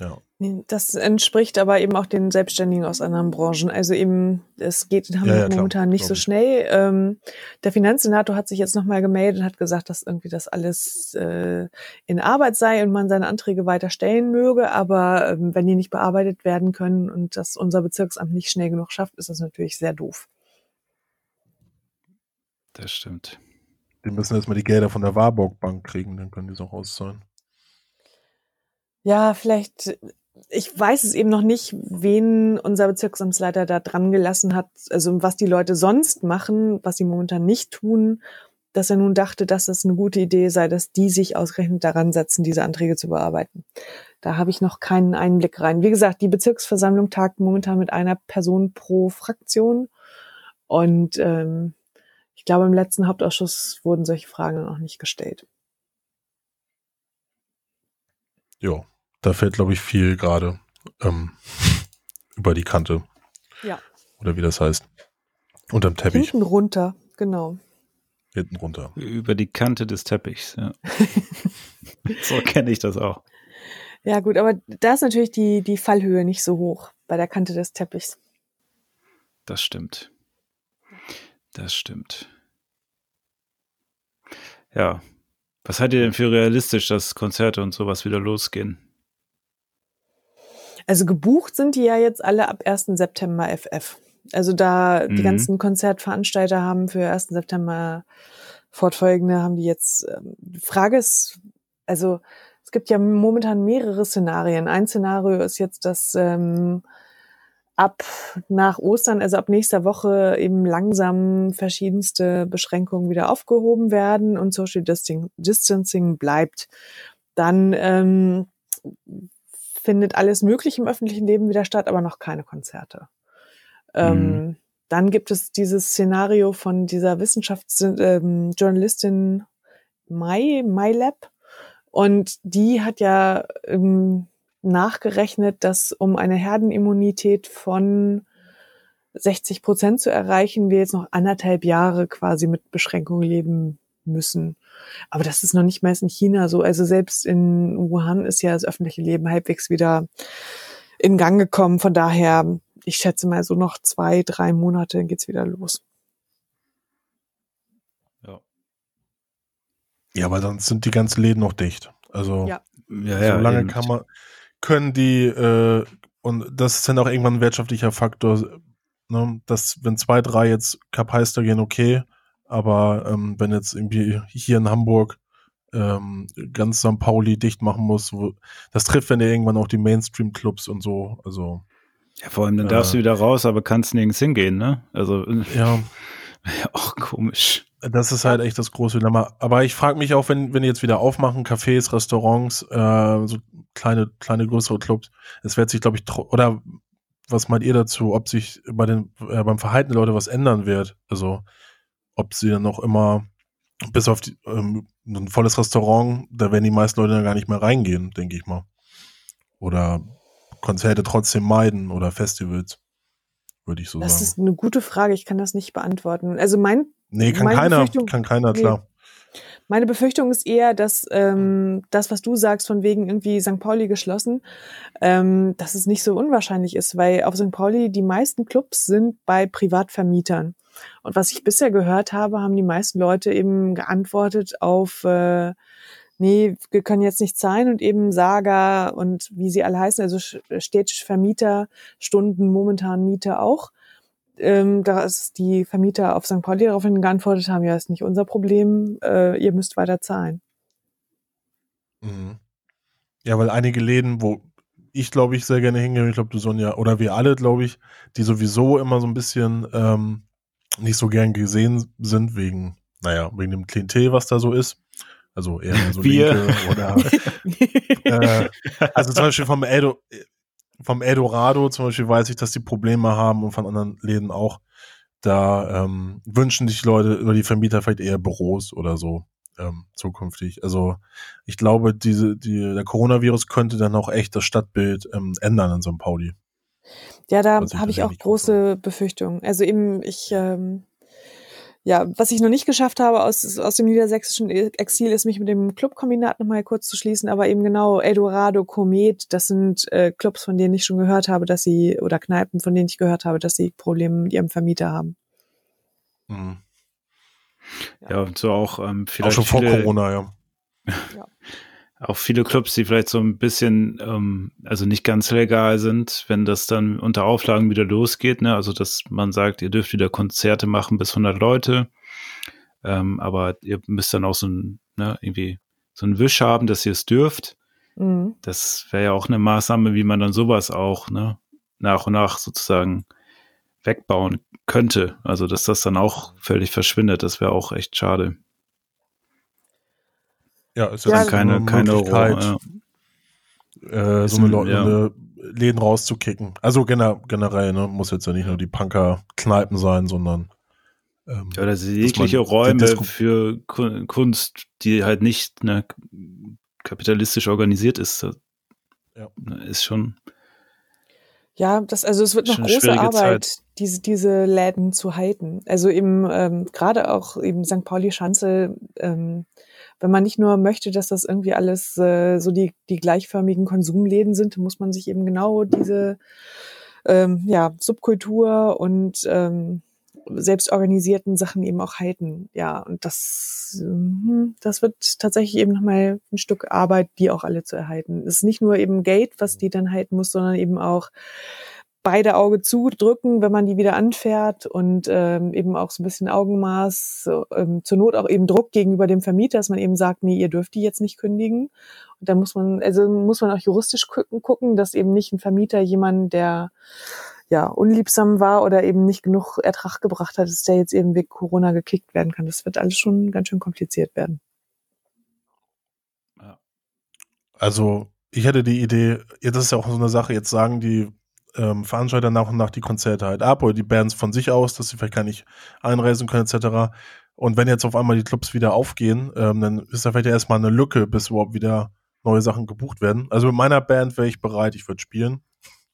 Ja. Das entspricht aber eben auch den Selbstständigen aus anderen Branchen. Also eben, es geht in Hamburg ja, ja, momentan nicht so schnell. Ähm, der Finanzsenator hat sich jetzt nochmal gemeldet und hat gesagt, dass irgendwie das alles äh, in Arbeit sei und man seine Anträge weiter stellen möge. Aber ähm, wenn die nicht bearbeitet werden können und das unser Bezirksamt nicht schnell genug schafft, ist das natürlich sehr doof. Das stimmt. Die müssen erstmal die Gelder von der Warburg Bank kriegen, dann können die es auch auszahlen. Ja, vielleicht ich weiß es eben noch nicht, wen unser Bezirksamtsleiter da dran gelassen hat, also was die Leute sonst machen, was sie momentan nicht tun, dass er nun dachte, dass es eine gute Idee sei, dass die sich ausgerechnet daran setzen, diese Anträge zu bearbeiten. Da habe ich noch keinen Einblick rein. Wie gesagt, die Bezirksversammlung tagt momentan mit einer Person pro Fraktion und ähm, ich glaube, im letzten Hauptausschuss wurden solche Fragen noch nicht gestellt. Ja, da fällt, glaube ich, viel gerade ähm, über die Kante. Ja. Oder wie das heißt. Unterm Teppich. Hinten runter, genau. Hinten runter. Über die Kante des Teppichs, ja. so kenne ich das auch. Ja, gut, aber da ist natürlich die, die Fallhöhe nicht so hoch bei der Kante des Teppichs. Das stimmt. Das stimmt. Ja. Was haltet ihr denn für realistisch, dass Konzerte und sowas wieder losgehen? Also gebucht sind die ja jetzt alle ab 1. September FF. Also da mhm. die ganzen Konzertveranstalter haben für 1. September fortfolgende haben die jetzt. Ähm, Frage ist, also es gibt ja momentan mehrere Szenarien. Ein Szenario ist jetzt, dass ähm, ab nach Ostern, also ab nächster Woche eben langsam verschiedenste Beschränkungen wieder aufgehoben werden und Social Distancing bleibt. Dann ähm, findet alles Mögliche im öffentlichen Leben wieder statt, aber noch keine Konzerte. Ähm, mhm. dann gibt es dieses Szenario von dieser Wissenschaftsjournalistin ähm, Mai, MyLab. Und die hat ja ähm, nachgerechnet, dass um eine Herdenimmunität von 60 Prozent zu erreichen, wir jetzt noch anderthalb Jahre quasi mit Beschränkungen leben müssen. Aber das ist noch nicht mal in China so. Also selbst in Wuhan ist ja das öffentliche Leben halbwegs wieder in Gang gekommen. Von daher, ich schätze mal so noch zwei, drei Monate, dann geht's wieder los. Ja. Ja, aber dann sind die ganzen Läden noch dicht. Also ja. Ja, ja, so lange kann man, können die, äh, und das ist dann auch irgendwann ein wirtschaftlicher Faktor, ne, dass wenn zwei, drei jetzt Kapeister gehen, okay, aber ähm, wenn jetzt irgendwie hier in Hamburg ähm, ganz St. Pauli dicht machen muss, wo, das trifft dann ja irgendwann auch die Mainstream-Clubs und so, also. Ja, vor allem, dann äh, darfst du wieder raus, aber kannst nirgends hingehen, ne? Also. Ja. Ja, auch komisch. Das ist halt echt das große Dilemma. Aber ich frage mich auch, wenn, wenn die jetzt wieder aufmachen, Cafés, Restaurants, äh, so kleine, kleine, größere Clubs, es wird sich, glaube ich, oder was meint ihr dazu, ob sich bei den, äh, beim Verhalten der Leute was ändern wird? Also, ob sie dann noch immer, bis auf die, ähm, ein volles Restaurant, da werden die meisten Leute dann gar nicht mehr reingehen, denke ich mal. Oder Konzerte trotzdem meiden oder Festivals, würde ich so das sagen. Das ist eine gute Frage, ich kann das nicht beantworten. Also mein Nee, kann keiner, kann keiner, klar. Meine Befürchtung ist eher, dass ähm, das, was du sagst, von wegen irgendwie St. Pauli geschlossen, ähm, dass es nicht so unwahrscheinlich ist, weil auf St. Pauli die meisten Clubs sind bei Privatvermietern. Und was ich bisher gehört habe, haben die meisten Leute eben geantwortet auf äh, nee, wir können jetzt nicht zahlen und eben Saga und wie sie alle heißen, also städtische Vermieter, Stunden momentan Miete auch ähm, da ist die Vermieter auf St. Pauli daraufhin geantwortet haben, ja, ist nicht unser Problem, äh, ihr müsst weiter zahlen. Mhm. Ja, weil einige Läden, wo ich glaube ich sehr gerne hingehe, ich glaube du Sonja, oder wir alle glaube ich, die sowieso immer so ein bisschen ähm, nicht so gern gesehen sind wegen, naja, wegen dem Klientel, was da so ist. Also eher so wir. Linke oder äh, also zum Beispiel vom Edo, vom Eldorado zum Beispiel weiß ich, dass die Probleme haben und von anderen Läden auch. Da ähm, wünschen sich Leute oder die Vermieter vielleicht eher Büros oder so ähm, zukünftig. Also ich glaube, diese, die, der Coronavirus könnte dann auch echt das Stadtbild ähm, ändern in St. Pauli. Ja, da habe ich auch große Befürchtungen. Also eben, ich ähm, ja, was ich noch nicht geschafft habe aus, aus dem niedersächsischen Exil, ist mich mit dem Clubkombinat nochmal kurz zu schließen, aber eben genau Eldorado, Komet, das sind äh, Clubs, von denen ich schon gehört habe, dass sie, oder Kneipen, von denen ich gehört habe, dass sie Probleme mit ihrem Vermieter haben. Mhm. Ja, und so auch ähm, vielleicht. Auch schon vor Corona, ja. ja auch viele Clubs, die vielleicht so ein bisschen, ähm, also nicht ganz legal sind, wenn das dann unter Auflagen wieder losgeht, ne? Also, dass man sagt, ihr dürft wieder Konzerte machen bis 100 Leute, ähm, aber ihr müsst dann auch so ein, ne, irgendwie so ein Wisch haben, dass ihr es dürft. Mhm. Das wäre ja auch eine Maßnahme, wie man dann sowas auch, ne, nach und nach sozusagen wegbauen könnte. Also, dass das dann auch völlig verschwindet, das wäre auch echt schade. Ja, ist ja, keine, eine keine Möglichkeit, ja. äh, so eine, Leute, ja. Läden rauszukicken. Also gener generell, ne, muss jetzt ja nicht nur die Punker-Kneipen sein, sondern ähm, ja, oder jegliche Räume für Kunst, die halt nicht ne, kapitalistisch organisiert ist, ja. Ne, ist schon. Ja, das, also es wird noch große Arbeit, Zeit. diese, diese Läden zu halten. Also eben ähm, gerade auch eben St. Pauli Schanze ähm, wenn man nicht nur möchte, dass das irgendwie alles äh, so die, die gleichförmigen Konsumläden sind, muss man sich eben genau diese ähm, ja, Subkultur und ähm, selbstorganisierten Sachen eben auch halten. Ja, und das, äh, das wird tatsächlich eben nochmal ein Stück Arbeit, die auch alle zu erhalten. Es ist nicht nur eben Geld, was die dann halten muss, sondern eben auch beide Auge zudrücken, wenn man die wieder anfährt und ähm, eben auch so ein bisschen Augenmaß, ähm, zur Not auch eben Druck gegenüber dem Vermieter, dass man eben sagt, nee, ihr dürft die jetzt nicht kündigen. Und da muss man, also muss man auch juristisch gucken, gucken, dass eben nicht ein Vermieter jemand, der ja unliebsam war oder eben nicht genug Ertrag gebracht hat, dass der jetzt eben wegen Corona gekickt werden kann. Das wird alles schon ganz schön kompliziert werden. Also ich hätte die Idee, das ist ja auch so eine Sache, jetzt sagen die ähm, Veranstalter nach und nach die Konzerte halt ab oder die Bands von sich aus, dass sie vielleicht gar nicht einreisen können etc. Und wenn jetzt auf einmal die Clubs wieder aufgehen, ähm, dann ist da vielleicht erstmal eine Lücke, bis überhaupt wieder neue Sachen gebucht werden. Also mit meiner Band wäre ich bereit, ich würde spielen.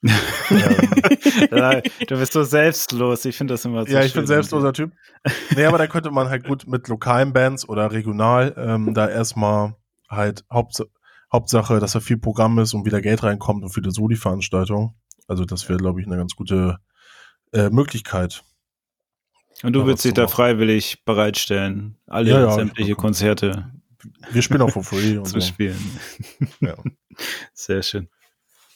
ja, du bist so selbstlos. Ich finde das immer so Ja, ich bin selbstloser Typ. Nee, aber da könnte man halt gut mit lokalen Bands oder regional ähm, da erstmal halt Haupt, Hauptsache, dass da viel Programm ist und wieder Geld reinkommt und viele Soli-Veranstaltungen. Also das wäre, glaube ich, eine ganz gute äh, Möglichkeit. Und du würdest dich da freiwillig bereitstellen, alle ja, ja, sämtliche Konzerte. Wir spielen auch for free und zu so. spielen. Ja. Sehr schön.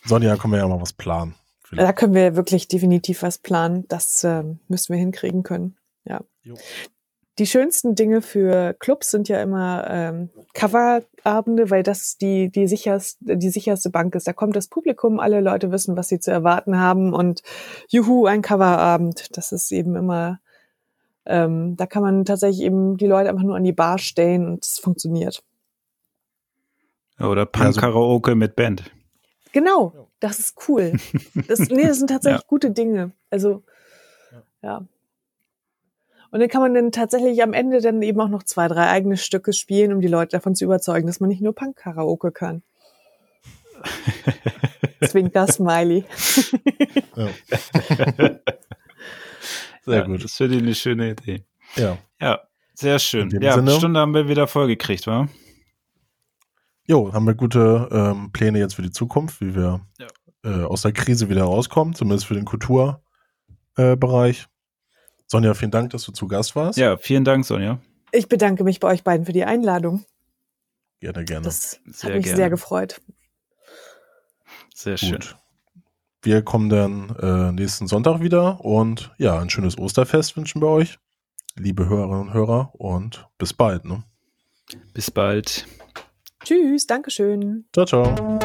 Sonja, können wir ja mal was planen. Vielleicht. Da können wir wirklich definitiv was planen. Das äh, müssen wir hinkriegen können. Ja. Jo. Die schönsten Dinge für Clubs sind ja immer ähm, Coverabende, weil das die, die, sicherste, die sicherste Bank ist. Da kommt das Publikum, alle Leute wissen, was sie zu erwarten haben und juhu, ein Coverabend. Das ist eben immer, ähm, da kann man tatsächlich eben die Leute einfach nur an die Bar stellen und es funktioniert. Oder Punk-Karaoke mit Band. Genau, das ist cool. Das, nee, das sind tatsächlich ja. gute Dinge. Also, ja. Und dann kann man dann tatsächlich am Ende dann eben auch noch zwei, drei eigene Stücke spielen, um die Leute davon zu überzeugen, dass man nicht nur Punk-Karaoke kann. Deswegen das Smiley. Ja. Sehr ja, gut. Das finde ich eine schöne Idee. Ja. Ja, sehr schön. Ja, eine Stunde haben wir wieder vollgekriegt, wa? Jo, haben wir gute ähm, Pläne jetzt für die Zukunft, wie wir ja. äh, aus der Krise wieder rauskommen, zumindest für den Kulturbereich. Äh, Sonja, vielen Dank, dass du zu Gast warst. Ja, vielen Dank, Sonja. Ich bedanke mich bei euch beiden für die Einladung. Gerne, gerne. Das sehr hat mich gerne. sehr gefreut. Sehr schön. Gut. Wir kommen dann äh, nächsten Sonntag wieder und ja, ein schönes Osterfest wünschen wir euch, liebe Hörerinnen und Hörer, und bis bald. Ne? Bis bald. Tschüss, Dankeschön. Ciao, ciao.